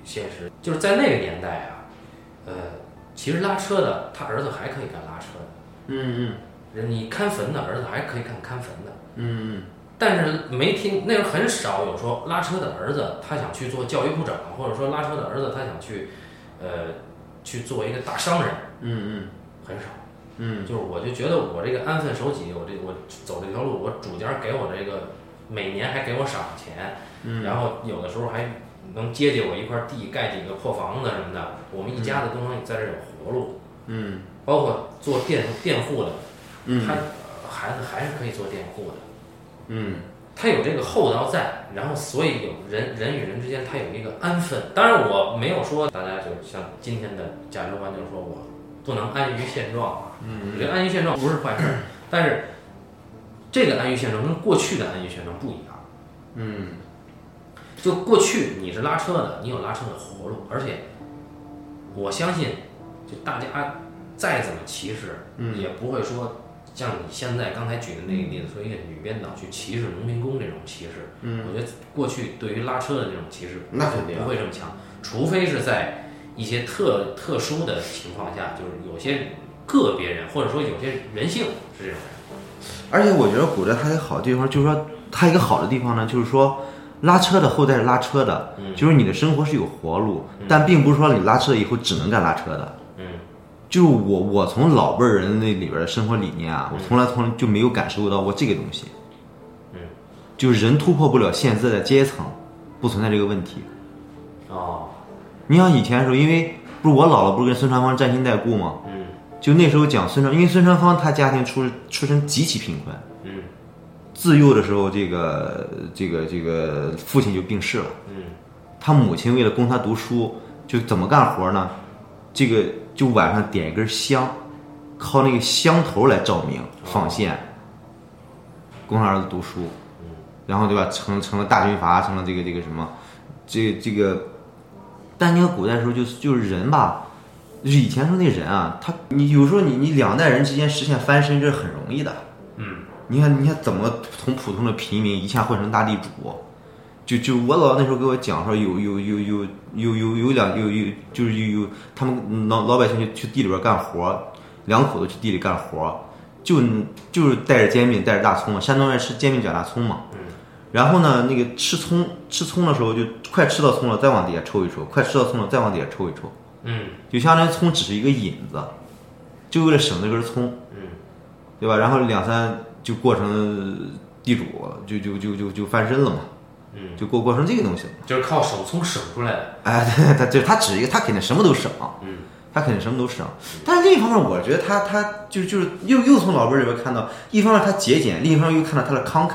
现实，就是在那个年代啊，呃，其实拉车的他儿子还可以干拉车的，嗯人你看坟的儿子还可以看看坟的，嗯嗯。但是没听那时候很少有说拉车的儿子他想去做教育部长，或者说拉车的儿子他想去，呃，去做一个大商人，嗯嗯。很少。嗯就是我就觉得我这个安分守己，我这我走这条路，我主家给我这个每年还给我赏钱，嗯。然后有的时候还能接接我一块地，盖几个破房子什么的，我们一家子都能在这儿有活路。嗯包括做佃佃户的，嗯他呃孩子还是可以做佃户的，嗯他有这个厚道在，然后所以有人人与人之间他有一个安分。当然我没有说大家就像今天的价值观，就是说我不能安于现状啊。嗯我觉得安于现状不是坏事儿，但是这个安于现状跟过去的安于现状不一样。嗯就过去你是拉车的，你有拉车的活路，而且我相信，就大家再怎么歧视，嗯也不会说像你现在刚才举的那个例子，说一个女编导去歧视农民工这种歧视。嗯，我觉得过去对于拉车的这种歧视，那肯定不会这么强，除非是在一些特特殊的情况下，就是有些个别人或者说有些人性是这种人。而且我觉得古代它有好地方，就是说它一个好的地方呢，就是说拉车的后代是拉车的，嗯就是你的生活是有活路，但并不是说你拉车以后只能干拉车的。嗯就是我我从老辈儿人那里边的生活理念啊，我从来从来就没有感受到过这个东西。嗯，就是人突破不了现在的阶层，不存在这个问题。哦你像以前的时候，因为不是我姥姥不是跟孙传芳沾亲带故吗？嗯就那时候讲孙传，因为孙传芳他家庭出出身极其贫困，嗯自幼的时候，这个这个这个父亲就病逝了，嗯他母亲为了供他读书，就怎么干活呢？这个就晚上点一根香，靠那个香头来照明放线，供他儿子读书，然后对吧？成成了大军阀，成了这个这个什么，这这个，但你看古代的时候就是就是人吧，就是以前说那人啊，他你有时候你你两代人之间实现翻身这是很容易的，嗯。你看，你看怎么从普通的平民一下混成大地主？就就我姥那时候给我讲说，有有有有有有有两有有就是有有他们老老百姓去去地里边干活，两口子去地里干活，就就是带着煎饼带着大葱，山东人吃煎饼卷大葱嘛。嗯。然后呢，那个吃葱吃葱的时候，就快吃到葱了，再往底下抽一抽；快吃到葱了，再往底下抽一抽。嗯就相当于葱只是一个引子，就为了省那根葱，嗯对吧？然后两三就过成地主，就就就就就翻身了嘛，嗯，就过过成这个东西了。就是靠手从省出来的。哎，对，他就他指一个，他肯定什么都省，嗯他肯定什么都省。但是另一方面，我觉得他他就就是又又从老辈儿里边看到，一方面他节俭，另一方面又看到他的慷慨。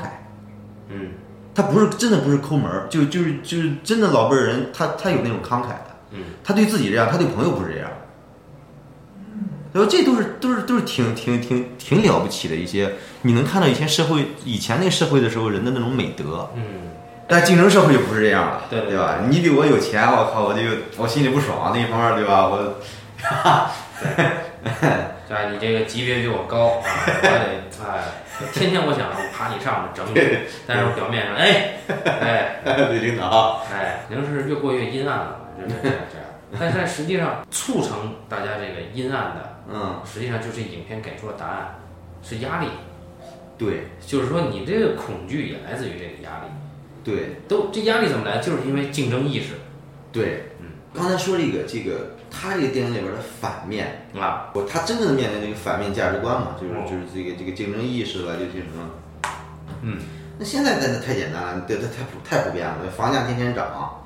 嗯他不是真的不是抠门儿，就就是就是真的老辈儿人，他他有那种慷慨的，嗯他对自己这样，他对朋友不是这样。然后？这都是都是都是挺挺挺挺了不起的一些，你能看到以前社会以前那个社会的时候人的那种美德。嗯，但竞争社会就不是这样了，对对对吧？你比我有钱，我靠，我就我心里不爽。另一方面，对吧？我，对吧？你这个级别比我高啊，我得哎，天天我想爬你上面整你，但是我表面上哎 哎对领导，哎，可能是越过越阴暗了，就是这样这 样。但是实际上促成大家这个阴暗的，嗯，实际上就是影片给出了答案，是压力。对就是说你这个恐惧也来自于这个压力。对都这压力怎么来？就是因为竞争意识对，嗯，刚才说这个这个，他这个电影里边的反面，啊。我他真正的面临这个反面价值观嘛，就是哦就是这个这个竞争意识了，这些什么。嗯，那现在真的太简单了，对，它太普太普遍了，房价天天涨，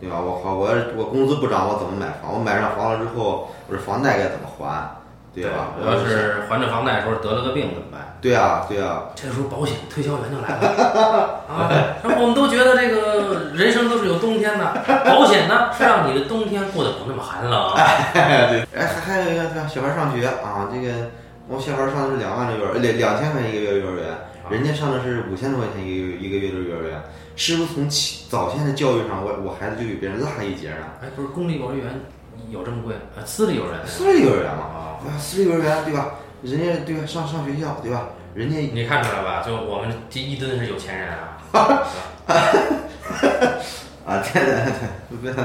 对吧？我靠，我我工资不涨，我怎么买房？我买上房了之后，我这房贷该怎么还？对吧？我要是还着房贷的时候得了个病怎么办？对啊，对啊，这时候保险推销员就来了啊！然后我们都觉得这个人生都是有冬天的，保险呢是让你的冬天过得不那么寒冷。对，哎，还还有一个对？小孩上学啊，这个我小孩上的是两万的幼儿，两两千块钱一个月幼儿园，人家上的是五千多块钱一个月一个月的幼儿园，是不是从起早先的教育上，我我孩子就比别人落一截呢？哎，不是公立幼儿园有这么贵？啊，私立幼儿园私立幼儿园嘛，啊，啊，私立幼儿园对吧？人家对吧？上上学校对吧？人家你看出来吧？就我们这一吨是有钱人啊。啊，对对对，不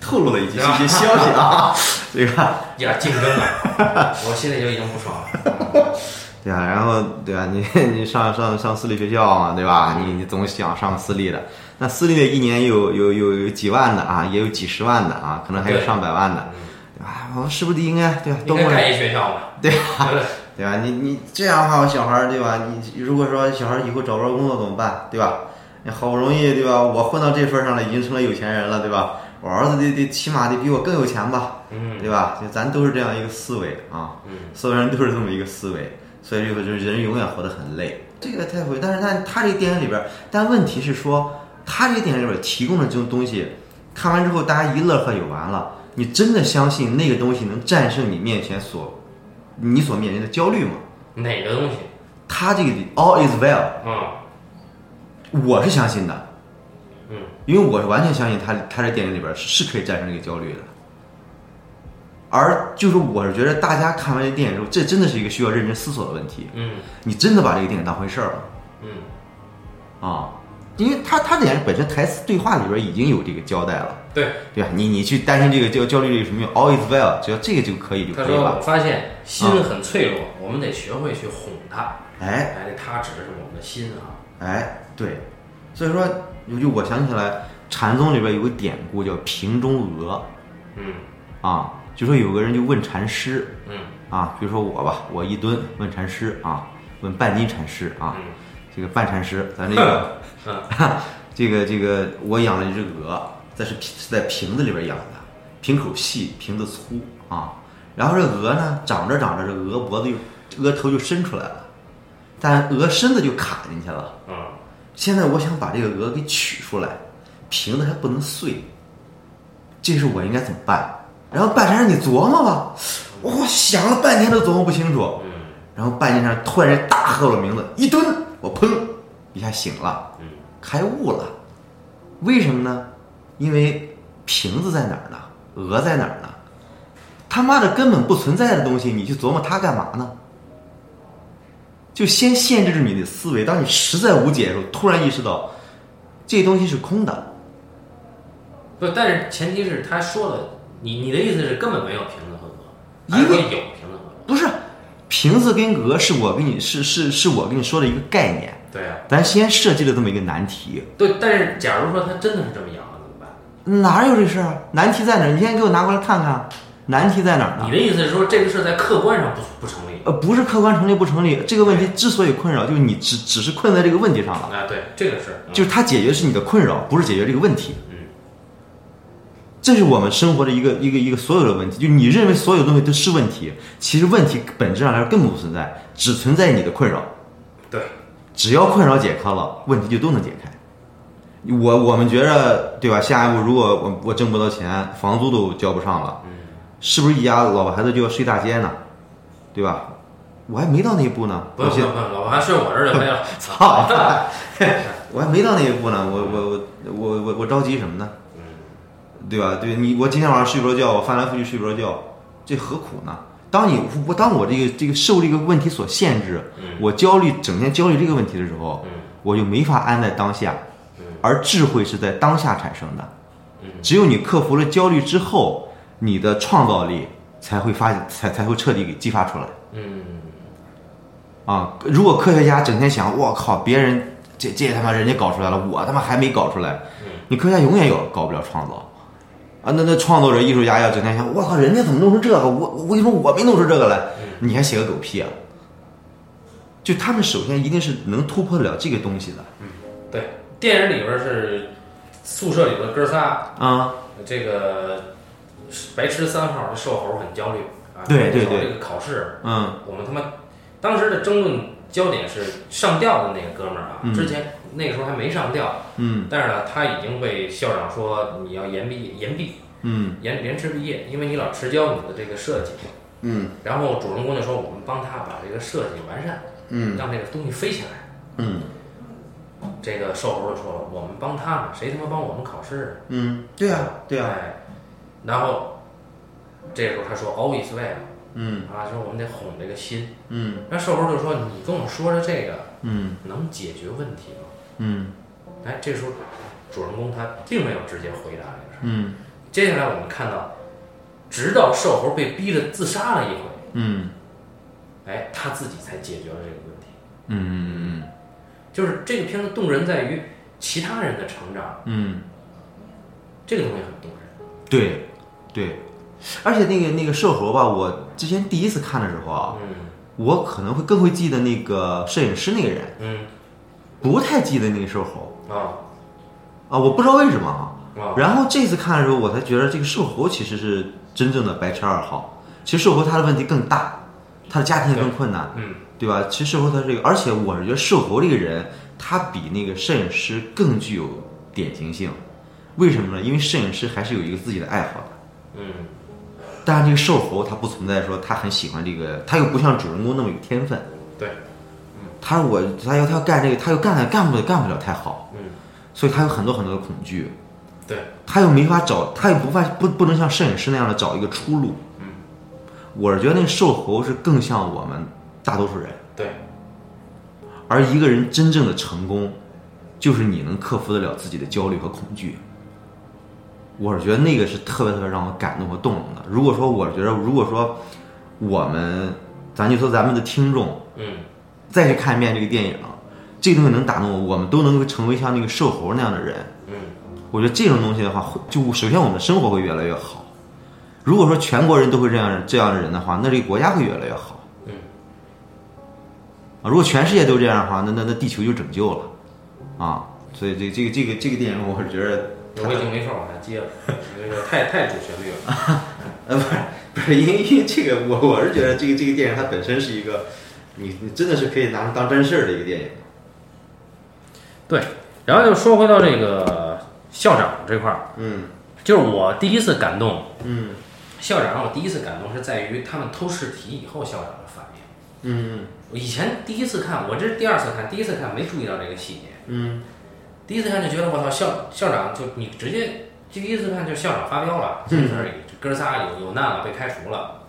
透露了一些一些消息啊，对吧？呀，竞争啊，我心里就已经不爽了。对啊，然后对啊？你你上上上私立学校嘛，对吧？你你总想上私立的，那私立的一年有有有有几万的啊，也有几十万的啊，可能还有上百万的，嗯啊，我是不是应该对吧？都该盖一学校嘛，对 吧对？对吧？你你这样的话，我小孩儿对吧？你如果说小孩儿以后找不着工作怎么办？对吧？你好不容易对吧？我混到这份儿上了，已经成了有钱人了，对吧？我儿子得得起码得比我更有钱吧，嗯对吧？就咱都是这样一个思维啊。嗯所有人都是这么一个思维，所以这个就是人永远活得很累。这个太会，但是但他这个电影里边儿，但问题是说，他这个电影里边儿提供的这种东西，看完之后大家一乐呵就完了。你真的相信那个东西能战胜你面前所你所面临的焦虑吗？哪个东西？他这个 all is well，嗯我是相信的，嗯，因为我是完全相信他他这电影里边是是可以战胜这个焦虑的。而就是我是觉得大家看完这电影之后，这真的是一个需要认真思索的问题。嗯你真的把这个电影当回事儿了嗯啊？因为他他电影本身台词对话里边已经有这个交代了，对，对吧？你你去担心这个焦焦虑有什么用？All is well，只要这个就可以就可以了。发现心很脆弱，我们得学会去哄它。哎哎，这它指的是我们的心啊。哎，对，所以说就就我想起来，禅宗里边有个典故叫瓶中鹅嗯啊，就说有个人就问禅师嗯啊，比如说我吧，我一蹲问禅师啊，问半斤禅师啊，嗯这个半禅师，咱这个。嗯 这个这个，我养了一只鹅，在是是在瓶子里边养的，瓶口细，瓶子粗啊。然后这鹅呢，长着长着，这鹅脖子就鹅头就伸出来了，但鹅身子就卡进去了。嗯现在我想把这个鹅给取出来，瓶子还不能碎，这是我应该怎么办？然后半山你琢磨吧，我想了半天都琢磨不清楚。嗯然后半夜上突然大喝我名字，一蹲，我砰一下醒了。嗯开悟了，为什么呢？因为瓶子在哪儿呢？鹅在哪儿呢？他妈的根本不存在的东西，你去琢磨它干嘛呢？就先限制住你的思维，当你实在无解的时候，突然意识到这东西是空的。不，但是前提是他说的，你你的意思是根本没有瓶子和鹅，一个还是说有瓶子和鹅？不是，瓶子跟鹅是我跟你是是是我跟你说的一个概念，对呀、咱先设计了这么一个难题，对，但是假如说他真的是这么养了怎么办？哪有这事儿啊？难题在哪儿？你先给我拿过来看看，难题在哪儿呢你？的意思是说这个事儿在客观上不不成立？呃，不是客观成立不成立，这个问题之所以困扰，就是你只只是困在这个问题上了，啊，对，这个是，嗯就是它解决的是你的困扰，不是解决这个问题。嗯这是我们生活的一个一个一个所有的问题，就你认为所有东西都是问题，其实问题本质上来说根本不存在，只存在你的困扰。对，只要困扰解开了，问题就都能解开。我我们觉着对吧？下一步如果我我挣不到钱，房租都交不上了，嗯是不是一家老婆孩子就要睡大街呢？对吧？我还没到那一步呢，不用不用，老婆还睡我这儿就可以了。操，我还没到那一步呢，我我我我我我着急什么呢？对吧？对你，我今天晚上睡不着觉，我翻来覆去睡不着觉，这何苦呢？当你我当我这个这个受这个问题所限制，我焦虑整天焦虑这个问题的时候，嗯我就没法安在当下，而智慧是在当下产生的。只有你克服了焦虑之后，你的创造力才会发才才会彻底给激发出来。嗯，啊，如果科学家整天想，我靠，别人这这他妈人家搞出来了，我他妈还没搞出来，你科学家永远有搞不了创造。啊，那那创作者、艺术家要整天想，我靠，人家怎么弄出这个？我我跟你说，我没弄出这个来，你还写个狗屁啊！就他们首先一定是能突破得了这个东西的对，电影里边是宿舍里的哥仨，啊，这个白痴三号的瘦猴很焦虑啊，对对对。这个考试，嗯。我们他妈当时的争论焦点是上吊的那个哥们儿啊，嗯。之前那个时候还没上吊，嗯。但是呢，他已经被校长说你要延毕延毕嗯。延延迟毕业，因为你老迟交你的这个设计。嗯。然后主人公就说我们帮他把这个设计完善，嗯。让这个东西飞起来。嗯这个瘦猴就说了，我们帮他们，谁他妈帮我们考试啊？嗯，对啊对啊，哎，然后这个时候他说 always well 嗯啊，说我们得哄这个心。嗯那瘦猴就说你跟我说的这个嗯能解决问题吗？嗯哎，这时候主人公他并没有直接回答这个事儿。嗯接下来我们看到，直到瘦猴被逼着自杀了一回，嗯哎，他自己才解决了这个问题。嗯嗯嗯就是这个片子动人在于其他人的成长，嗯，这个东西很动人。对对，而且那个那个瘦猴吧，我之前第一次看的时候啊，嗯我可能会更会记得那个摄影师那个人，嗯不太记得那个瘦猴啊啊，我不知道为什么啊。啊然后这次看的时候，我才觉得这个瘦猴其实是真正的白痴二号。其实瘦猴他的问题更大，他的家庭也更困难，嗯对吧？其实瘦猴他这个，而且我是觉得瘦猴这个人，他比那个摄影师更具有典型性。为什么呢？因为摄影师还是有一个自己的爱好的。嗯但是这个瘦猴他不存在说他很喜欢这个，他又不像主人公那么有天分。对，他我他要他要干这个，他又干了干不干不了太好，嗯所以他有很多很多的恐惧，对，他又没法找，他又不法不不能像摄影师那样的找一个出路。嗯，我是觉得那个瘦猴是更像我们大多数人，对，而一个人真正的成功，就是你能克服得了自己的焦虑和恐惧。我是觉得那个是特别特别让我感动和动容的。如果说我觉得，如果说我们，咱就说咱们的听众嗯再去看一遍这个电影，这个东西能打动我，我们都能够成为像那个瘦猴那样的人。嗯我觉得这种东西的话，会就首先我们的生活会越来越好。如果说全国人都会这样这样的人的话，那这个国家会越来越好。如果全世界都这样的话，那那那地球就拯救了，啊，所以这这个这个这个电影，我是觉得，我已经没法往下接了，这个太太主旋律了。呃，不是不是，因为因为这个，我我是觉得这个这个电影它本身是一个，你你真的是可以拿当真事儿的一个电影。对，然后就说回到这个校长这块儿，嗯就是我第一次感动嗯校长，让我第一次感动是在于他们偷试题以后校长的反应。嗯我以前第一次看，我这是第二次看，第一次看没注意到这个细节。嗯第一次看就觉得我操，校校长就你直接第一次看就校长发飙了，这事儿里哥仨有有难了，被开除了。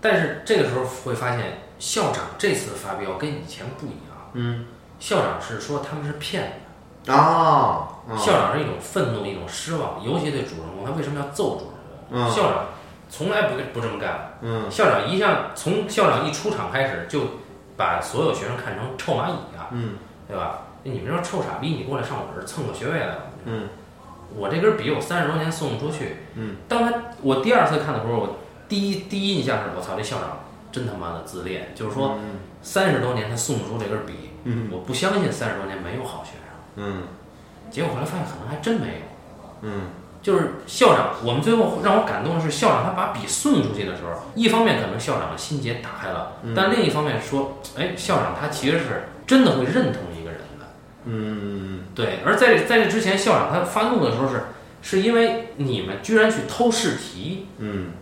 但是这个时候会发现，校长这次发飙跟以前不一样。嗯校长是说他们是骗子，啊，校长是一种愤怒，一种失望，尤其对主人公，他为什么要揍主人公？嗯校长从来不不这么干。嗯校长一向从校长一出场开始就把所有学生看成臭蚂蚁啊，嗯对吧？你们这臭傻逼，你过来上我这儿蹭个学位来了。嗯我这根笔我三十多年送不出去。嗯，当他我第二次看的时候，我第一第一印象是我操，这校长真他妈的自恋，就是说三十多年他送不出这根笔，嗯我不相信三十多年没有好学生。嗯结果后来发现可能还真没有。嗯就是校长，我们最后让我感动的是校长他把笔送出去的时候，一方面可能校长的心结打开了，但另一方面说，哎，校长他其实是真的会认同一个人的。嗯。对，而在这在这之前，校长他发怒的时候是是因为你们居然去偷试题，嗯。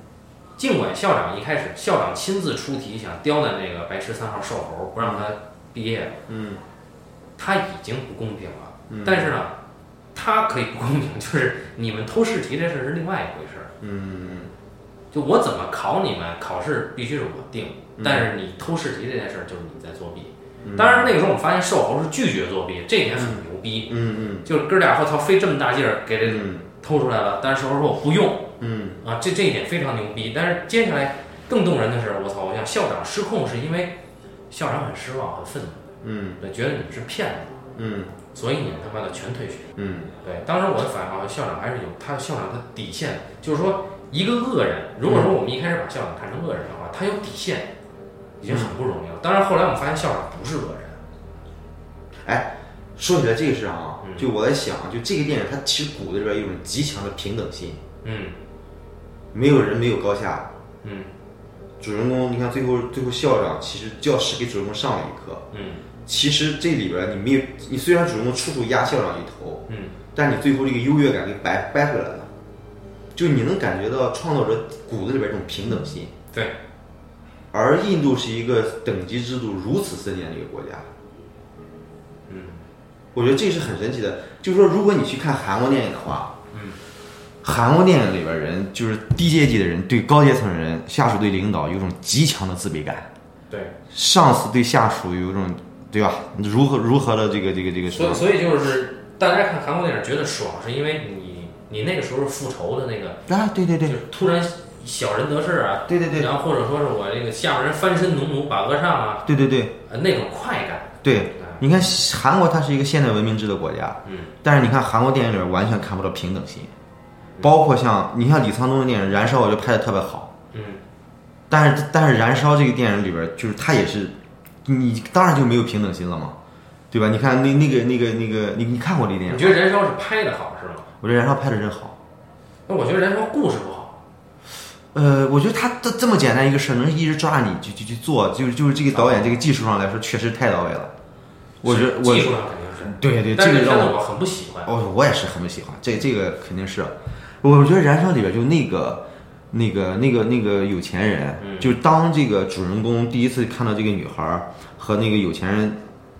尽管校长一开始校长亲自出题，想刁难那个白十三号瘦猴，不让他毕业，嗯。他已经不公平了。但是呢，他可以不公平，就是你们偷试题这事儿是另外一回事儿。嗯。就我怎么考你们，考试必须是我定，但是你偷试题这件事儿就是你在作弊。当然那个时候我发现瘦猴是拒绝作弊，这一点很牛逼。嗯。嗯就是哥俩我操费这么大劲儿给这嗯偷出来了，但是瘦猴说我不用。嗯。啊，这这一点非常牛逼。但是接下来更动人的是，我操，我想校长失控是因为校长很失望、很愤怒，嗯。对，觉得你们是骗子，嗯。所以你们他妈的全退学。嗯。对，当时我的反应好像校长还是有他校长的底线，就是说一个恶人，如果说我们一开始把校长看成恶人的话，他有底线，已经很不容易了。当然后来我们发现校长不是恶人，哎，说起来这个事啊嗯，就我在想，就这个电影它其实骨子里边有一种极强的平等心，嗯。没有人没有高下。嗯。主人公，你看最后最后校长其实教师给主人公上了一课，嗯其实这里边你没有，你虽然主人公处处压校长一头，嗯，但你最后这个优越感给掰掰回来了，就你能感觉到创造者骨子里边这种平等心。对，而印度是一个等级制度如此森严的一个国家，嗯。我觉得这是很神奇的。就是说，如果你去看韩国电影的话，嗯，韩国电影里边人就是低阶级的人对高阶层人、下属对领导有一种极强的自卑感，对，上司对下属有一种对吧？如何如何的这个这个这个？所以所以就是大家看韩国电影觉得爽，是因为你你那个时候复仇的那个，啊，对对对就是突然小人得势啊，对对对然后或者说是我这个下边人翻身农奴把恶上啊，对对对呃那种快感，对，你看韩国它是一个现代文明制的国家，嗯，但是你看韩国电影里边完全看不到平等心，包括像你像李沧东的电影《燃烧》，我觉得拍的特别好，嗯但是但是《燃烧》这个电影里边，就是它也是，你当然就没有平等心了嘛，对吧？你看那那个那个那个，你你看过这个电影吗？你觉得燃烧是拍的好是吗？我觉得《燃烧》拍的真好。那我觉得燃烧故事不好，呃，我觉得他这这么简单一个事儿，能一直抓着你去去去做，就是就是这个导演这个技术上来说，确实太到位了。我觉得我技术上肯定是，对对，但这个让我很不喜欢。哦，我也是很不喜欢，这这个肯定是。我觉得《燃烧》里边就那个那个那个那个有钱人，嗯就是当这个主人公第一次看到这个女孩儿和那个有钱人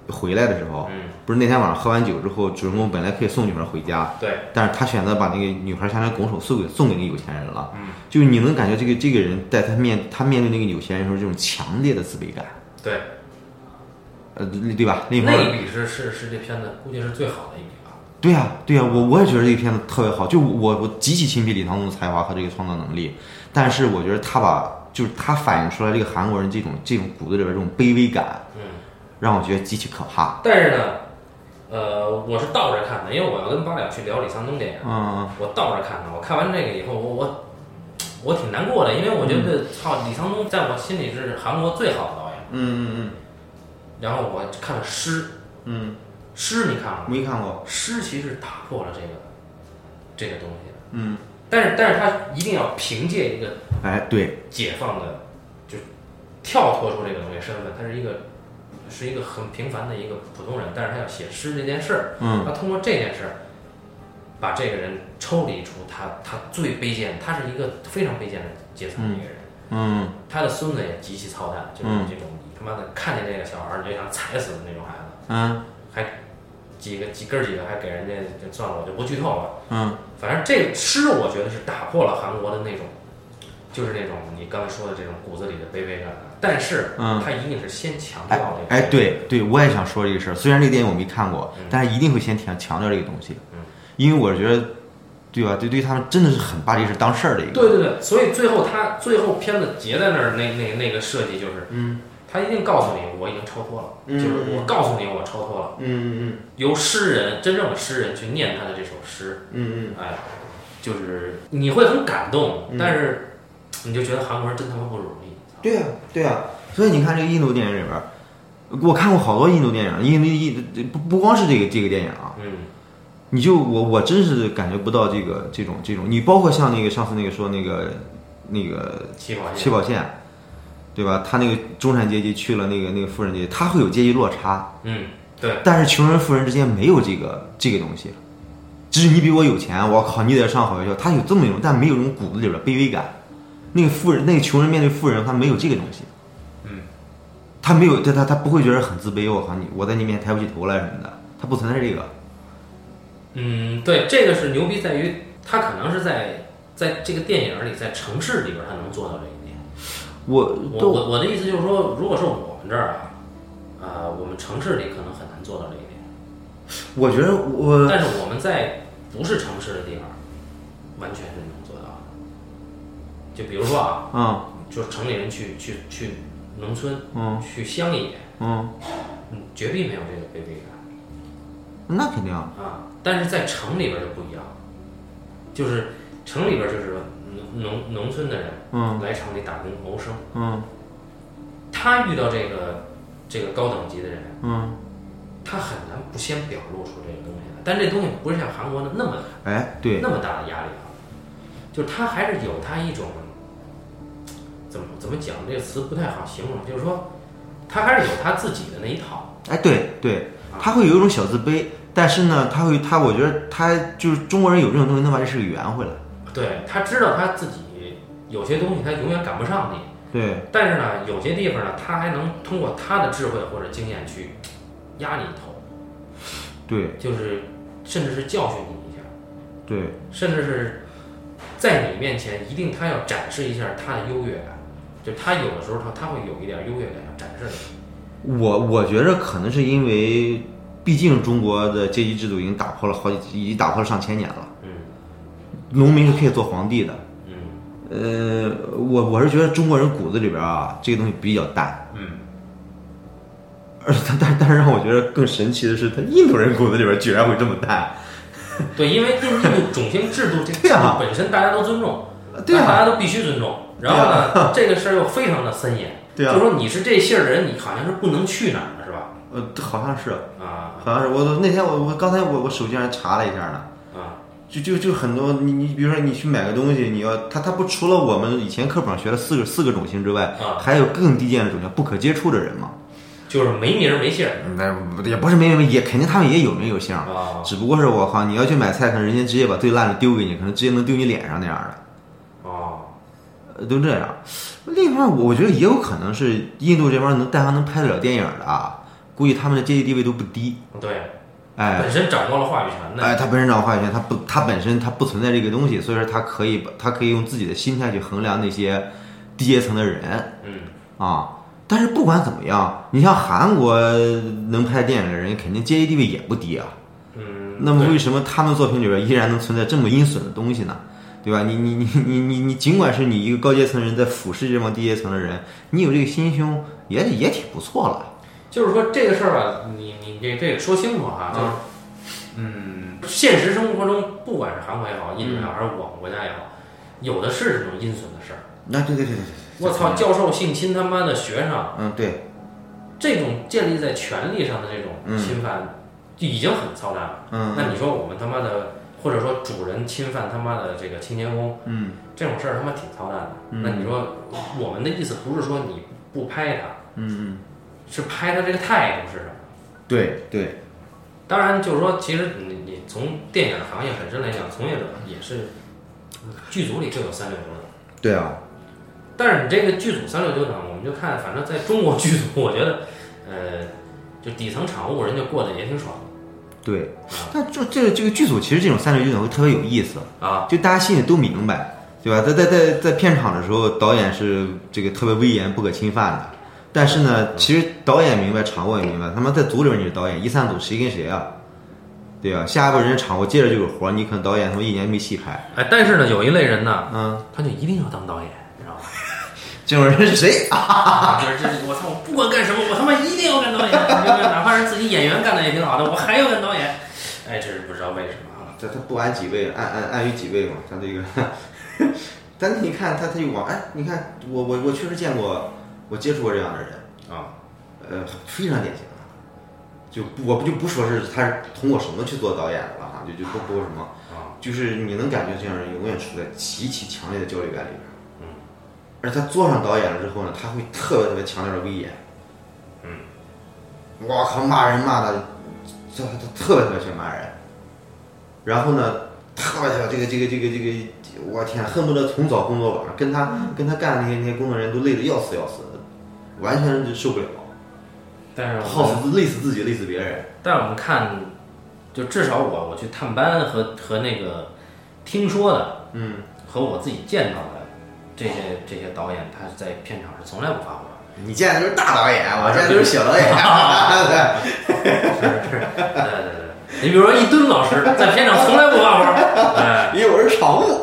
回来的时候，嗯，不是那天晚上喝完酒之后，主人公本来可以送女孩回家，对，但是他选择把那个女孩相当于拱手送给送给那个有钱人了。嗯，就是你能感觉这个这个人在他面他面对那个有钱人的时候，这种强烈的自卑感，对，呃，对吧？那一笔是是是这片子估计是最好的一笔吧。对呀、对呀、我我也觉得这个片子特别好，就我我极其钦佩李沧东的才华和这个创造能力，但是我觉得他把就是他反映出来这个韩国人这种这种骨子里边这种卑微感，嗯，让我觉得极其可怕。但是呢，呃，我是倒着看的，因为我要跟八两去聊李沧东电影，嗯我倒着看的。我看完这个以后，我我我挺难过的，因为我觉得操，李沧东在我心里是韩国最好的导演。嗯嗯嗯然后我看了《诗》，嗯嗯，《诗》你看过吗？没看过。诗其实打破了这个这个东西，嗯，但是但是他一定要凭借一个哎，对，解放的，就跳脱出这个东西身份，他是一个是一个很平凡的一个普通人，但是他要写诗这件事儿，嗯。他通过这件事儿把这个人抽离出他他最卑贱，他是一个非常卑贱的阶层的一个人，嗯。他的孙子也极其操蛋，就是嗯。这种你他妈的看见这个小孩儿你就想踩死的那种孩子，嗯。还几个几根儿几个还给人家就算了，我就不剧透了。嗯反正这诗，我觉得是打破了韩国的那种，就是那种你刚才说的这种骨子里的卑微感的。但是，嗯他一定是先强调哎这个。哎，对对，我也想说这个事儿。虽然这个电影我没看过嗯，但是一定会先强强调这个东西嗯，因为我觉得对吧？对，对他们真的是很把这事当事儿的一个。对对对，所以最后他最后片子结在那儿，那那那个设计就是，嗯他一定告诉你我已经超脱了，嗯就是我告诉你我超脱了，嗯嗯嗯。由诗人真正的诗人去念他的这首诗，嗯嗯。哎，就是你会很感动，嗯。但是你就觉得韩国人真他妈不容易。对呀、对呀、所以你看这个印度电影里边儿，我看过好多印度电影，印度印不不光是这个这个电影啊，嗯。你就我我真是感觉不到这个这种这种，你包括像那个上次那个说那个那个起跑线起跑线，对吧？他那个中产阶级去了那个那个富人阶级，他会有阶级落差，嗯，对，但是穷人富人之间没有这个这个东西，只是你比我有钱，我靠，你得上好学校，他有这么一种，但没有这种骨子里边的卑微感。那个富人，那个穷人面对富人，他没有这个东西，嗯，他没有，他他他不会觉得很自卑，我靠你，我在你面前抬不起头来什么的，他不存在这个。嗯，对，这个是牛逼在于他可能是在在这个电影里，在城市里边他能做到这一点。我我我我的意思就是说，如果是我们这儿啊，啊、我们城市里可能很难做到这一点，我觉得我但是我们在不是城市的地方，完全是能做到的。就比如说啊，嗯就是城里人去去去农村，嗯去乡野，嗯，嗯，绝壁没有这个卑微感那肯定，啊。但是在城里边就不一样，就是城里边就是说农农农村的人嗯来城里打工谋生，嗯他遇到这个这个高等级的人，嗯，他很难不先表露出这个东西来。但这东西不是像韩国的那么哎，对，那么大的压力啊，就是他还是有他一种怎么怎么讲这个词不太好形容，就是说他还是有他自己的那一套。哎，对对，他会有一种小自卑，但是呢，他会他，我觉得他就是中国人有这种东西，能把这事给圆回来。对他知道他自己有些东西他永远赶不上你，对，但是呢，有些地方呢，他还能通过他的智慧或者经验去压你一头，对，就是甚至是教训你一下，对，甚至是在你面前一定他要展示一下他的优越感，就他有的时候他他会有一点优越感要展示你。我我觉着可能是因为，毕竟中国的阶级制度已经打破了好几，已经打破了上千年了。嗯农民是可以做皇帝的。嗯呃，我我是觉得中国人骨子里边啊，这个东西比较淡。嗯，而但但但是让我觉得更神奇的是，他印度人骨子里边居然会这么淡。对，因为印印度种姓制度这个本身大家都尊重，对啊大家都必须尊重。然后呢，这个事儿又非常的森严，对啊就说你是这姓儿的人，你好像是不能去哪儿的是吧？呃，好像是，啊好像是。我那天我我刚才我我手机上查了一下呢。啊，就就就很多，你你比如说你去买个东西，你要它它不除了我们以前课本上学的四个四个种姓之外，啊还有更低贱的种姓，不可接触的人嘛。就是没名儿没姓儿那也不是没名也肯定他们也有名有姓，啊只不过是我靠，你要去买菜，可能人家直接把最烂的丢给你，可能直接能丢你脸上那样的，哦，呃都这样。另一方面，我我觉得也有可能是印度这边能但凡能拍得了电影的啊，估计他们的阶级地位都不低。对，哎本身掌握了话语权的，哎，他本身掌握话语权，他不，他本身他不存在这个东西，所以说他可以把他可以用自己的心态去衡量那些低阶层的人嗯，啊。但是不管怎么样，你像韩国能拍电影的人，肯定阶级地位也不低啊。嗯，那么为什么他们作品里边依然能存在这么阴损的东西呢？对吧？你你你你你你，尽管是你一个高阶层人在俯视这帮低阶层的人，你有这个心胸，也也挺不错了。就是说这个事儿啊，你你这这个说清楚哈，就是，嗯，现实生活中不管是韩国也好，印度也好，还是我们国家也好，有的是这种阴损的事儿。那、对对对对对，我操，教授性侵他妈的学生，嗯对，这种建立在权力上的这种嗯。侵犯，就已经很操蛋了。嗯。那你说我们他妈的，或者说主人侵犯他妈的这个清洁工，嗯。这种事儿他妈挺操蛋的。嗯。那你说我们的意思不是说你不拍他，嗯嗯，是拍他这个态度是什么？对对，当然，就是说，其实你你从电影行业本身来讲，从业者也是剧组里就有三六九等，对啊，但是你这个剧组三六九等，我们就看，反正在中国剧组，我觉得，呃，就底层场务人家过得也挺爽对。但就这个这个剧组其实这种三六九等会特别有意思，啊。就大家心里都明白，对吧？在在在在片场的时候，导演是这个特别威严、不可侵犯的。但是呢，其实导演明白，场务也明白，他妈在组里面你是导演，一三组谁跟谁啊？对啊，下一步人家场我接着就有活儿，你可能导演他妈一年没戏拍，哎，但是呢，有一类人呢，嗯，他就一定要当导演，你知道吧？这种人是谁啊？啊，就是这，我操，我不管干什么，我他妈一定要干导演，哪怕是自己演员干的也挺好的，我还要干导演。哎，这是不知道为什么啊。这他不按几位，按按按于几位嘛，他这个，但是你看他他就往哎，你看我我我确实见过，我接触过这样的人，啊，呃，非常典型的，就不我不就不说是他是通过什么去做导演的了哈，就就不不说什么，啊，就是你能感觉这样人永远处在极其强烈的焦虑感里边，嗯，而他做上导演了之后呢，他会特别特别强烈的威严，嗯，我靠，骂人骂的，这他特别特别喜欢骂人，然后呢，特别特别这个这个这个这个，我天，恨不得从早工作晚上，跟他跟他干的那些那些工作人员都累得要死要死的，完全就受不了，但是我耗死累死自己，累死别人。但是我们看，就至少我我去探班和和那个听说的嗯，和我自己见到的这些这些导演，他在片场是从来不发火。你见的都是大导演，我见的就是小导演。是是，对对对。你比如说一吨老师在片场从来不发火，哎，因为我是常务。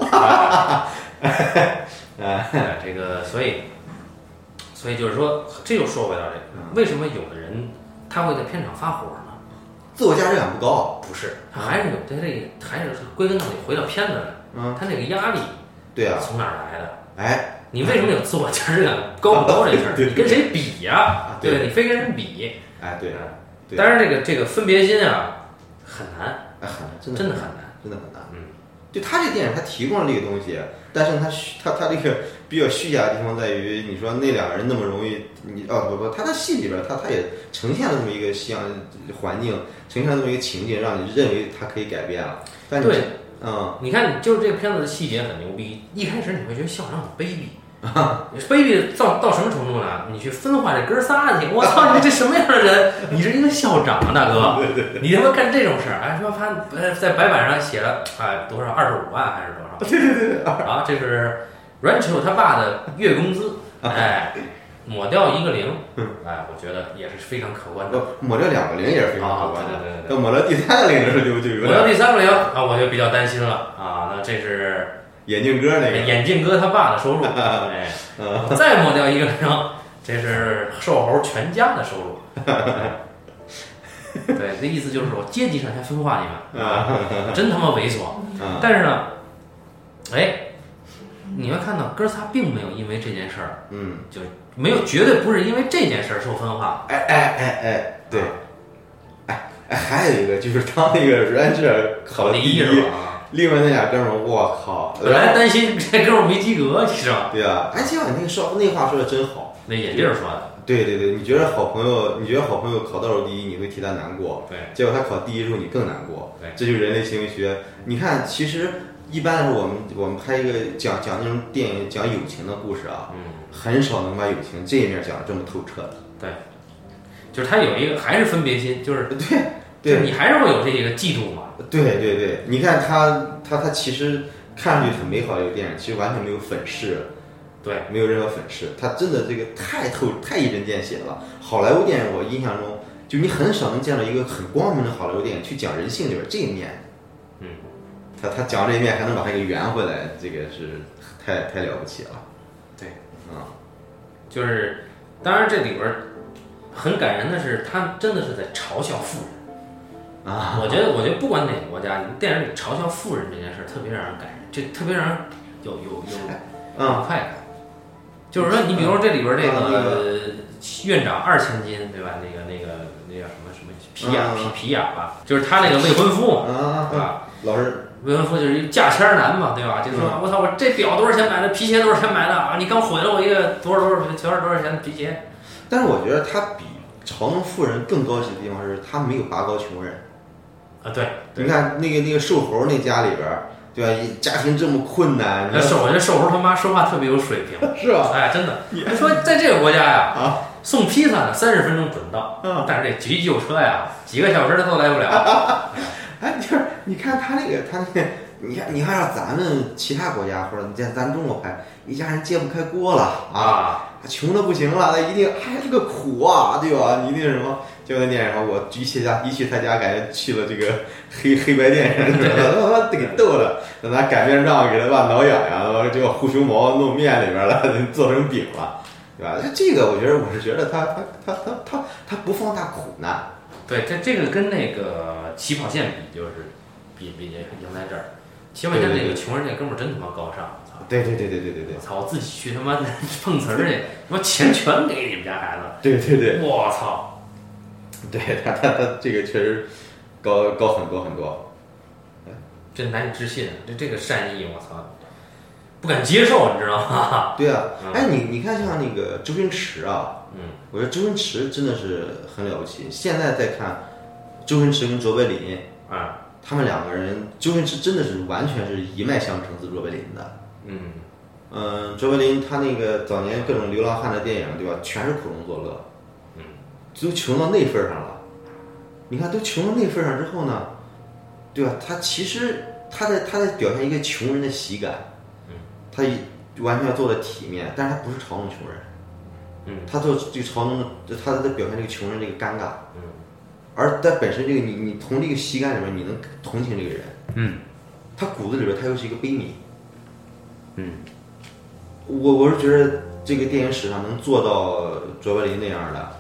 哎，这个所以所以就是说，这又说回到这个，为什么有的人他会在片场发火呢？自我价值感不高。不是，他还是有他这个还是归根到底回到片子来，嗯，他那个压力对啊，从哪儿来的？哎，你为什么有自我价值感高不高这事儿？你跟谁比呀、啊对？你非跟人比。哎，对，对当然这个这个分别心啊，很难，哎，很难，真的很，难。真的很难。嗯，就他这电影，他提供了这个东西，但是他虚他他这个比较虚假的地方在于，你说那两个人那么容易，你哦不不，他在戏里边，他他也呈现了这么一个像环境，呈现了这么一个情境，让你认为他可以改变了。但你对，嗯，你看，就是这个片子的细节很牛逼。一开始你会觉得校长很卑鄙，卑鄙到到什么程度呢？你去分化这哥仨去，我操，你这什么样的人？你是一个校长啊，大哥，你他妈干这种事儿？哎，说他呃在白板上写了哎多少二十五万还是多少？对对对啊，这是 Rancho 他爸的月工资，哎，抹掉一个零，哎，我觉得也是非常可观的。不抹掉两个零也是非常可啊，观的。对对对对。抹掉第三个零的时候就就有抹掉第三个零啊，我就比较担心了啊。那这是眼镜哥那个，眼镜哥他爸的收入，哎，再抹掉一个零，这是瘦猴全家的收入。哎 对，这意思就是说阶级上先分化你们，啊，真他妈猥琐。嗯但是呢，哎，你会看到哥仨并没有因为这件事儿，嗯，就没有绝对不是因为这件事儿受分化。哎哎哎哎，对，哎哎，还有一个就是当那个 Ranger 考第一是吧？啊另外那俩哥们儿，我靠，本来担心这哥们儿没及格，你知道吗？对啊，哎，结果你那个说那话说的真好。那眼镜儿说的，对对对，你觉得好朋友，你觉得好朋友考倒数第一，你会替他难过，对结果他考第一时候，你更难过。对这就是人类行为学。你看，其实一般来说，我们我们拍一个讲讲那种电影讲友情的故事啊，嗯，很少能把友情这一面讲的这么透彻的。对就是他有一个还是分别心，就是对就是对你还是会有这个嫉妒嘛。对对对，你看他他他其实看上去很美好的一个电影，其实完全没有粉饰，对，没有任何粉饰，他真的这个太透太一针见血了。好莱坞电影我印象中，就你很少能见到一个很光明的好莱坞电影去讲人性里边这一面。嗯，他他讲这一面还能把它给圆回来，这个是太太了不起了。对，啊、就是当然这里边儿很感人的是，他真的是在嘲笑富人。啊，我觉得，我觉得不管哪个国家，电影里嘲笑富人这件事儿特别让人感人，这特别让人有有有快感。就是说，你比如说这里边那个院长二千金，对吧？那个那个那叫什么什么皮亚嗯皮皮亚吧，就是他那个未婚夫对吧？老是，未婚夫就是一价签儿男嘛，对吧？就说嗯我操，我这表多少钱买的，皮鞋多少钱买的啊？你刚毁了我一个多少多少多少多少钱的皮鞋。但是我觉得他比嘲弄富人更高级的地方是，他没有拔高穷人。啊，对，你看那个那个瘦猴那家里边儿，对吧？家庭这么困难，那瘦，我觉得瘦猴他妈说话特别有水平，是吧？哎，真的。你说在这个国家呀，啊，送披萨呢三十分钟准到，嗯但是这急救车呀，几个小时他都来不了。哎，就是你看他那个，他那个，你看，你看让咱们其他国家或者你在咱中国拍，一家人揭不开锅了啊，啊，穷的不行了，那一定还是个苦啊，对吧？你一定什么？结果那电影上，我一去家一去他家，感觉去了这个黑黑白电影，他妈给逗的，让他擀面杖给他爸挠痒痒，结果护熊毛弄面里边了，做成饼了，对吧？这个我觉得我是觉得他他他他他他不放大苦难。对，这这个跟那个起跑线比，就是比比赢在这儿。起跑线那个穷人那哥们儿真他妈高尚，操！对对对对对对对我，操！我自己去他妈的 碰瓷儿去，他妈钱全给你们家孩子。对对对，我操！对他他他这个确实高高很多很多。真难以置信，这这个善意，我操，不敢接受，你知道吗？对啊嗯，哎，你你看像那个周星驰啊，嗯，我觉得周星驰真的是很了不起。现在再看周星驰跟卓别林，啊，他们两个人，周星驰真的是完全是一脉相承自卓别林的。嗯，嗯，卓别林他那个早年各种流浪汉的电影，对吧？全是苦中作乐，嗯，都穷到那份儿上了。你看，都穷到那份儿上之后呢，对吧？他其实他在他在表现一个穷人的喜感，嗯，他一完全做的体面，但是他不是嘲弄穷人，嗯，他做这个嘲弄，他在表现这个穷人这个尴尬，嗯，而在本身这个你你从这个喜感里面，你能同情这个人，嗯，他骨子里边他又是一个悲悯，嗯，我我是觉得这个电影史上能做到卓别林那样的，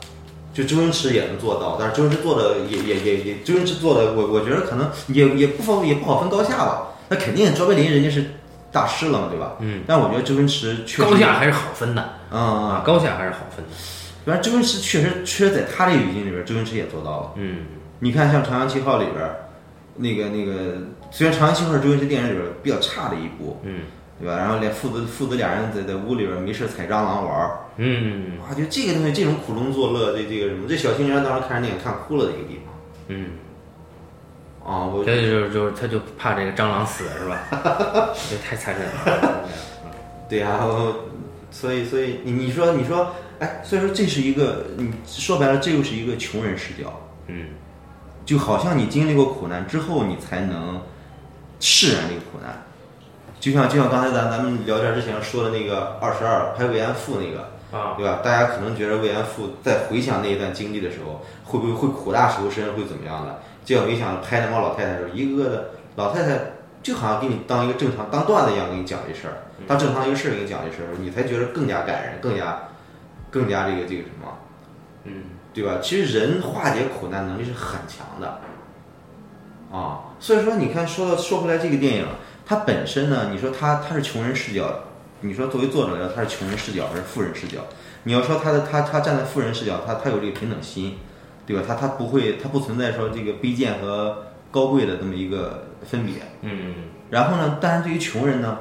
就周星驰也能做到，但是周星驰做的也也也也，周星驰做的我我觉得可能也也不分也不好分高下吧。那肯定卓别林人家是大师了嘛，对吧？嗯，但我觉得周星驰确实高下还是好分的啊啊，高下还是好分的。反正周星驰确实确实在他这个语境里边，周星驰也做到了。嗯，你看像《长江七号》里边，那个那个，虽然《长江七号》是周星驰电影里边比较差的一部，嗯，对吧？然后连父子父子俩人在在屋里边没事踩蟑螂玩儿，嗯啊，就这个东西，这种苦中作乐，这这个什么，这小青年当时看着电影看哭了的一个地方嗯，啊，我这就是就是他就怕这个蟑螂死是吧？这太残忍了。对呀、我 所以所以你你说你说，哎，所以说这是一个，你说白了，这又是一个穷人视角，嗯就好像你经历过苦难之后，你才能释然这个苦难。就像就像刚才咱咱们聊天之前说的那个二十二拍慰安妇那个，啊，对吧？大家可能觉得慰安妇在回想那一段经历的时候，会不会会苦大仇深，会怎么样的？结果没想到拍那帮老太太的时候，一个个的老太太就好像给你当一个正常当段子一样给你讲这事儿，当正常一个事儿给你讲这事儿，你才觉得更加感人，更加更加这个这个什么，嗯对吧？其实人化解苦难能力是很强的，啊，所以说你看说到说回来这个电影，它本身呢，你说它它是穷人视角，你说作为作者来说，他是穷人视角还是富人视角？你要说他的他他站在富人视角，他他有这个平等心，对吧？他他不会他不存在说这个卑贱和高贵的这么一个分别。嗯然后呢，但是对于穷人呢，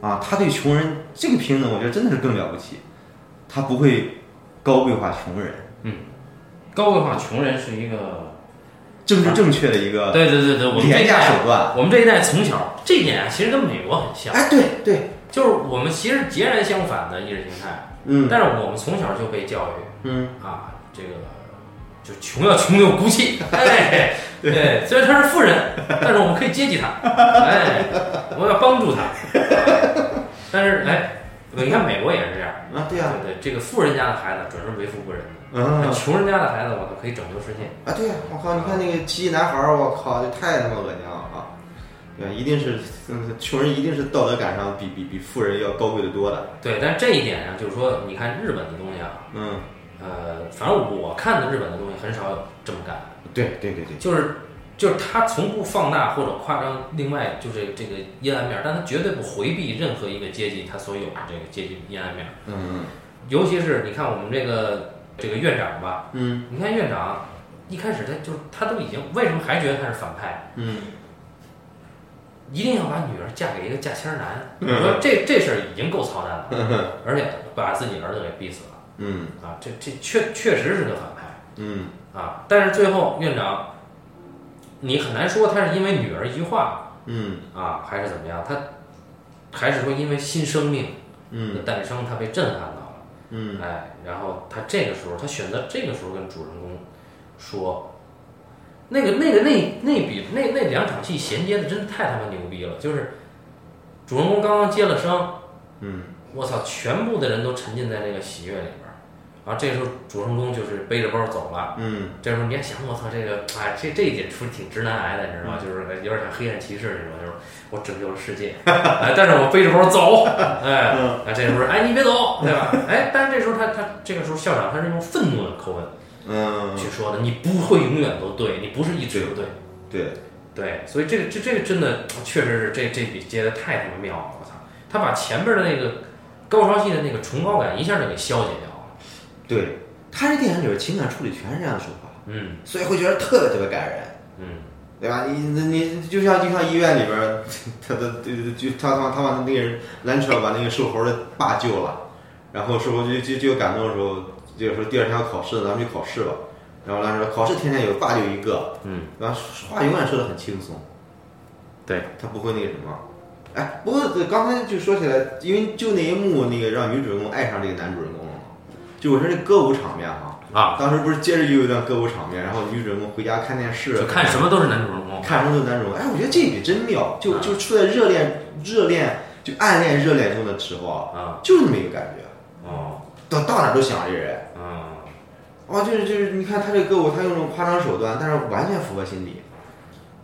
啊，他对穷人这个平等，我觉得真的是更了不起，他不会高贵化穷人，嗯，高贵化穷人是一个，政治正确的一个对对对对，我们这一代手段。我们这一代从小这一点啊，其实跟美国很像，哎，对对，就是我们其实截然相反的意识形态，嗯。但是我们从小就被教育嗯，啊，这个就穷要穷的有骨气，哎，对，虽然他是富人，但是我们可以接济他，哎，我要帮助他，哎但是哎，你看美国也是这样，啊，对啊、对对，这个富人家的孩子准是为富不仁的，嗯穷人家的孩子我靠可以拯救世界，啊，对呀、我靠，你看那个奇迹男孩儿，我靠，这太他妈恶心了啊！对，一定是，嗯，穷人一定是道德感上比比比富人要高贵的多的。对，但这一点上就是说，你看日本的东西啊，嗯，呃，反正我看的日本的东西很少有这么干的。对对对对，就是就是他从不放大或者夸张另外就是这个阴暗面儿，但他绝对不回避任何一个阶级他所有的这个阶级阴暗面儿。嗯尤其是你看我们这个这个院长吧，嗯。你看院长一开始他就他都已经为什么还觉得他是反派？嗯。一定要把女儿嫁给一个嫁签儿男，你说这这事儿已经够操蛋了，而且把自己儿子给逼死了嗯。啊！这这确确实是个反派。嗯。啊，但是最后院长，你很难说他是因为女儿一句话嗯。啊，还是怎么样，他还是说因为新生命的嗯诞生，他被震撼了，嗯。哎，然后他这个时候，他选择这个时候跟主人公说，那个那个那那笔那那两场戏衔接的真的太他妈牛逼了，就是主人公刚刚接了生，嗯。我操，全部的人都沉浸在这个喜悦里然后这时候主人公就是背着包走了。嗯这时候你还想，我操，这个哎，这这一点出挺直男癌的，你知道吗？就是有点像黑暗骑士那种，就是我拯救了世界，哎，但是我背着包走，哎，这时候哎你别走，对吧？哎，但是这时候他他这个时候校长他是用愤怒的口吻嗯，去说的，你不会永远都对，你不是一直都对，对，对，所以这个这这个真的确实是这这笔接的太他妈妙了，我操！他把前边的那个高潮戏的那个崇高感一下就给消解掉了，对，他这电影里边情感处理全是这样的手法，嗯所以会觉得特别特别感人。嗯对吧？你你你就像就像医院里边儿，他的就他他他把那个人拦车把那个瘦猴的爸救了，然后瘦猴就就就感动的时候，这个时候第二天要考试，咱们去考试吧。然后拦车考试天天有，爸就一个，嗯，然后话永远说的很轻松，对，他不会那个什么。哎，不过刚才就说起来，因为就那一幕那个让女主人公爱上这个男主人公就我说这歌舞场面哈，啊，当时不是接着又有一段歌舞场面，然后女主人公回家看电视，就看什么都是男主人公，看什么都是男主人公。哎，我觉得这一笔真妙，就就处在热恋、热恋就暗恋、热恋中的时候啊，啊，就是那么一个感觉，哦，到到哪儿都想这人。嗯，哦，就是就是，你看他这歌舞，他用这种夸张手段，但是完全符合心理。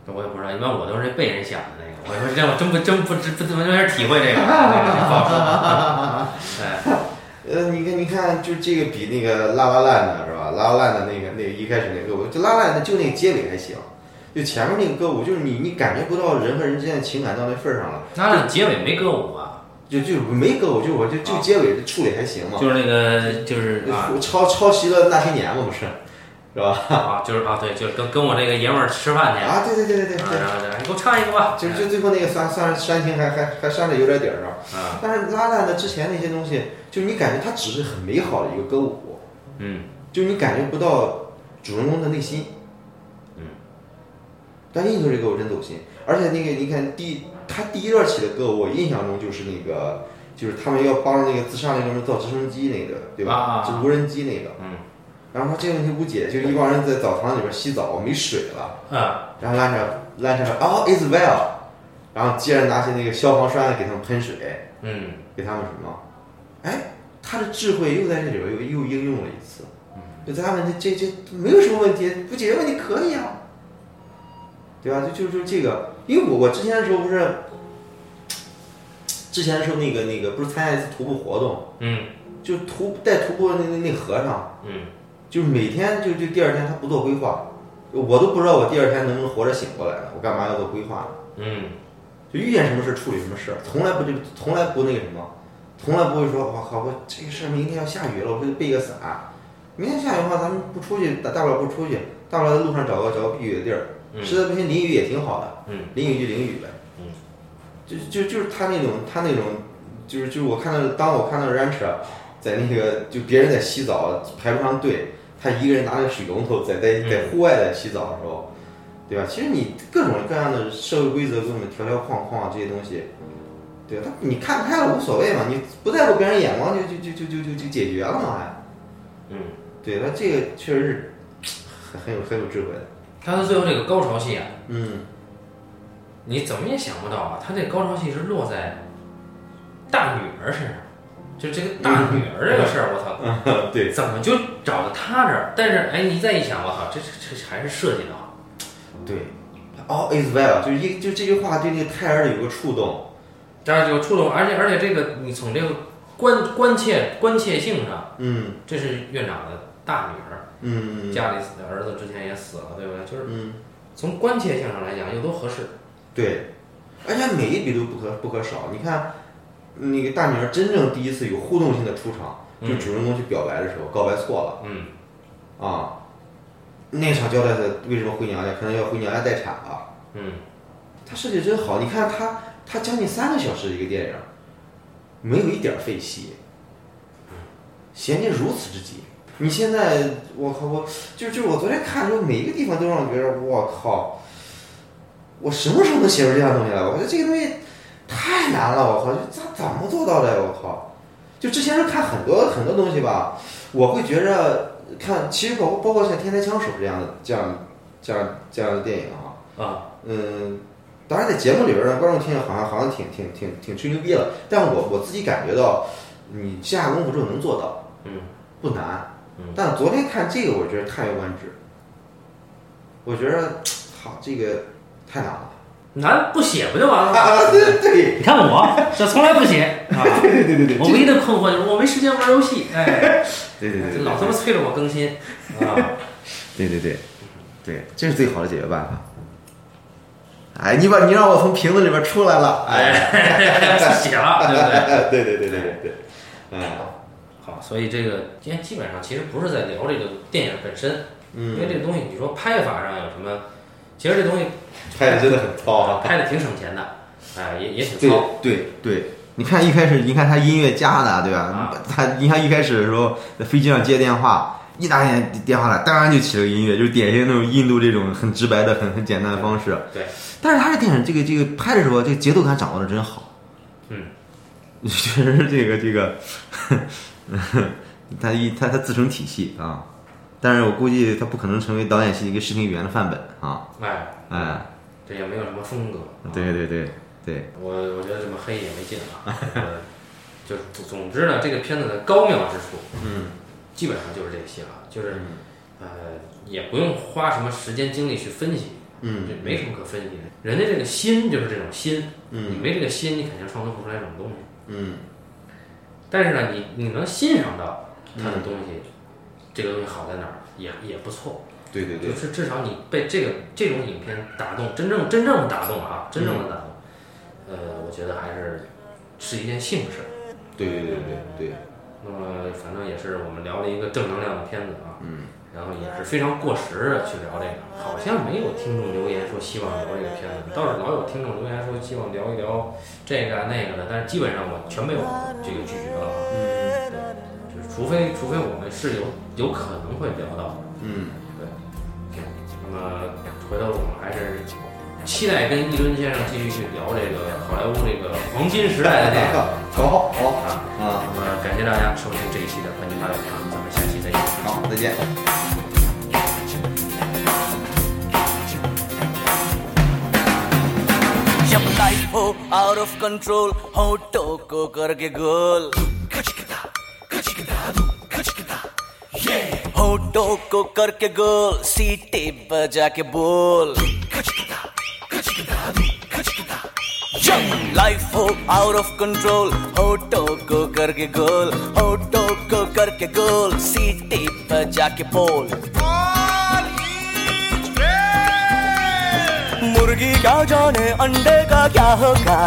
我也不知道，一般我都是被人想的那个，我说这我真不真不知不怎么有点体会这个，这个不好说。哎，呃，你看，你看，就这个比那个拉拉烂的是吧？拉拉烂的那个那个一开始那个歌舞，就拉拉烂的就那个结尾还行，就前面那个歌舞，就是你你感觉不到人和人之间的情感到那份儿上了，他的结尾没歌舞啊？就就没歌舞，就我就就啊结尾处理还行嘛，就是那个就是啊抄抄袭了那些年嘛，不是，是吧？啊就是啊对，就是跟跟我这个爷们儿吃饭去，啊啊，对对对对对对，然后然后你给我唱一个吧，就就最后那个算算煽情还还还煽的有点底儿啊。啊但是拉烂的之前那些东西，就是你感觉它只是很美好的一个歌舞，嗯就是你感觉不到主人公的内心。嗯。但印度这歌我真走心，而且那个你看第他第一段起的歌舞，我印象中就是那个，就是他们要帮着那个自杀那哥们造直升机那个，对吧？啊就无人机那个。嗯然后他这个问题无解，就一帮人在澡堂里边洗澡，没水了。嗯然后拦着拦着哦，is well，然后接着拿起那个消防栓给他们喷水，嗯给他们什么？哎，他的智慧又在这里边又又应用了一次。就在他们这这这没有什么问题，不解决问题可以啊，对吧？就就就这个，因为我我之前的时候不是，之前的时候那个那个不是参加一次徒步活动，嗯就徒带徒步的那那那和尚，嗯就是每天就就第二天他不做规划，我都不知道我第二天能不能活着醒过来呢，我干嘛要做规划呢？嗯就遇见什么事处理什么事儿，从来不就，从来不那个什么，从来不会说，我靠，我这个事儿明天要下雨了，我非得备个伞。明天下雨的话，咱们不出去，大大不了不出去，大不了在路上找个找个避雨的地儿。嗯实在不行淋雨也挺好的，嗯淋雨就淋雨呗。嗯，就就就是他那种他那种，就是就是我看到当我看到 rancher 在那个就别人在洗澡排不上队，他一个人拿着水龙头在在在户外在洗澡的时候，对吧？其实你各种各样的社会规则各种条条框框这些东西，对吧？他你看开了无所谓嘛，你不在乎别人眼光就就就就就就就解决了嘛还。嗯，对，他这个确实是很很有很有智慧的。他的最后这个高潮戏啊，嗯，你怎么也想不到啊，他这高潮戏是落在大女儿身上，就这个大女儿这个事儿，我操，对，怎么就找到他这儿？但是哎，你再一想，我操，这这这还是设计的好。对，all is well，就是一就这句话对那个胎儿有个触动。当然有触动，而且而且这个你从这个关关切关切性上，嗯这是院长的大女儿，嗯家里死的儿子之前也死了，对不对？就是嗯，从关切性上来讲，又都合适。对，而且每一笔都不可不可少。你看，那个大女儿真正第一次有互动性的出场，就嗯主人公去表白的时候，告白错了嗯啊。那场交代的为什么回娘家，可能要回娘家待产吧。嗯他设计真好，你看他他将近三个小时的一个电影，没有一点儿废戏，衔接如此之紧。你现在我靠，我就就是我昨天看的时候，每一个地方都让我觉得我靠，我什么时候能写出这样东西来？我觉得这个东西太难了，我靠，这咋怎么做到的呀？我靠！就之前是看很多很多东西吧，我会觉着看，其实包括包括像《天才枪手》这样的这样这样这样的电影啊，啊嗯，当然在节目里边让观众听好像好像挺挺挺挺吹牛逼了，但我我自己感觉到，你下功夫之后能做到，嗯，不难。嗯但昨天看这个，我觉得叹为观止。我觉得，好，这个太难了。难不写不就完了吗？啊，对。对你看我 这从来不写啊，对对对对我唯一的困惑就是我没时间玩游戏，哎，对对对对，老他妈催着我更新啊。对对对，对，这是最好的解决办法。哎，你把你让我从瓶子里边出来了，哎，哎，写了，对不对？对对对对对对，嗯。好，所以这个今天基本上其实不是在聊这个电影本身，因为嗯，这个东西你说拍法上有什么，其实这东西拍的真的很糙啊。拍的挺省钱的，哎，也也挺对糙。对对，你看一开始，你看他音乐加的，对吧啊？他你看一开始的时候在飞机上接电话，一打电电话来，当然就起了音乐，就是典型那种印度这种很直白的、很很简单的方式。对，但是他这电影这个这个拍的时候，这个节奏感掌握的真好。嗯，确实是这个这个，他一他他自成体系啊。但是我估计他不可能成为导演系一个视听语言的范本啊。哎，哎，这也没有什么风格。啊对对对对，我我觉得这么黑也没劲啊。就总总之呢，这个片子的高妙之处，嗯基本上就是这些了，就是呃，也不用花什么时间精力去分析，嗯这没什么可分析的。人家这个心就是这种心，嗯你嗯没这个心，你肯定创作不出来这种东西。嗯但是呢，你你能欣赏到他嗯的东西，这个东西好在哪儿，也也不错。对对对就，是至少你被这个这种影片打动，真正真正打动啊，真正的打动，呃，我觉得还是是一件幸事。对对对对对，那么反正也是我们聊了一个正能量的片子啊，嗯然后也是非常过时的去聊这个，好像没有听众留言说希望聊这个片子，倒是老有听众留言说希望聊一聊这个啊那个的，但是基本上我全被我这个拒绝了啊。嗯除非除非我们是有有可能会聊到的。嗯。对。那么回头我们还是期待跟一伦先生继续去聊这个好莱坞这个黄金时代的这个 好好啊啊那么感谢大家收听这一期的冠军大调查咱们下期再见。好再见。Outofcontrolhodogogogogogogogo होठों को करके गोल सीटे बजा के बोल लाइफ हो आउट ऑफ़ कंट्रोल होठों को करके गोल, होठों को करके गोल, सीटे बजा के बोल। मुर्गी क्या जाने, अंडे का क्या होगा?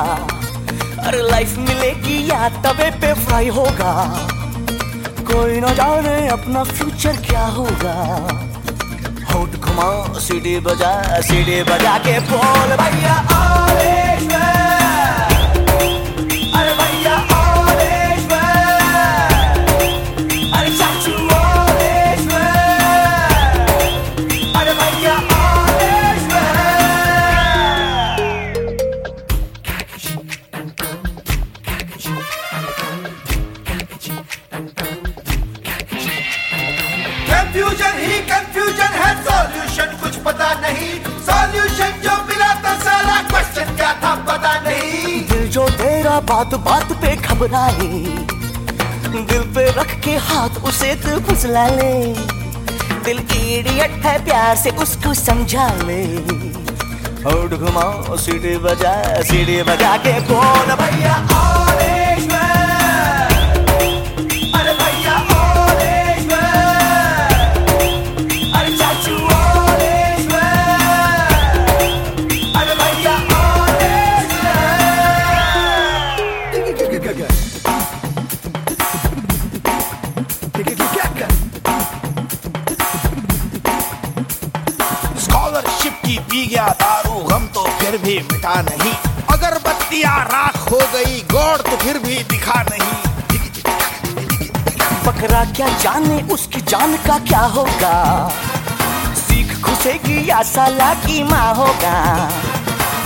अरे लाइफ मिलेगी या तवे पे फ्राई होगा? कोई ना जाने अपना फ्यूचर क्या होगा। होट घुमाओ सीढ़ी बजा सीढ़ी बजा के बोल, भैया तेरा बात बात पे घबराए। दिल पे रख के हाथ उसे तू फुसला ले। दिल इडियट है प्यार से उसको समझा ले। और घुमाओ सीढ़ी बजा सीढ़ी बजा के बोल, भैया भी मिटा नहीं। अगर बत्तियाँ राख हो गई गौड़ तो फिर भी दिखा नहीं। बकरा क्या जाने, उसकी जान का क्या होगा? सीख घुसेगी या साला की माँ होगा?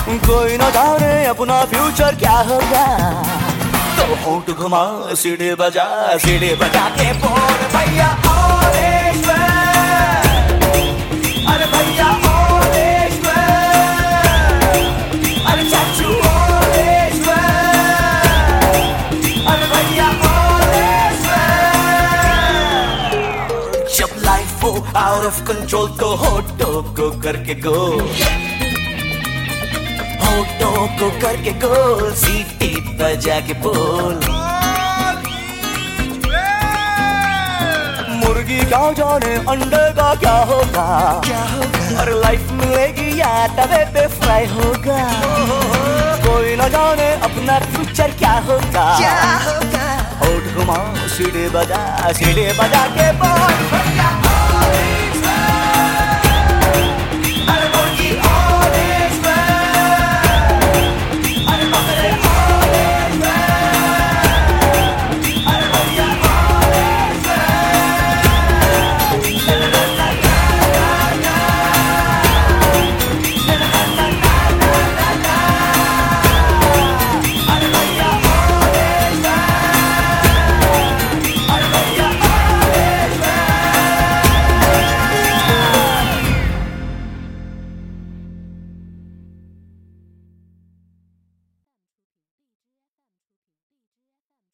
कोई न जाने अपना फ्यूचर क्या होगा? तो होंठ घुमा, सीढ़ी बजा सीढ़ी बजा के बोल, भैया कंट्रोल तो होटो को करके गो होटो को करके गोल सीटी बजा के बोल मुर्गी क्या जाने अंडे का क्या होगा? क्या होगा? और लाइफ मिलेगी या तवे पे फ्राई होगा? कोई न जाने अपना फ्यूचर क्या होगा? क्या होगा? होठ घुमाओ सीढ़ी बजा सीढ़ी बजा के बोल।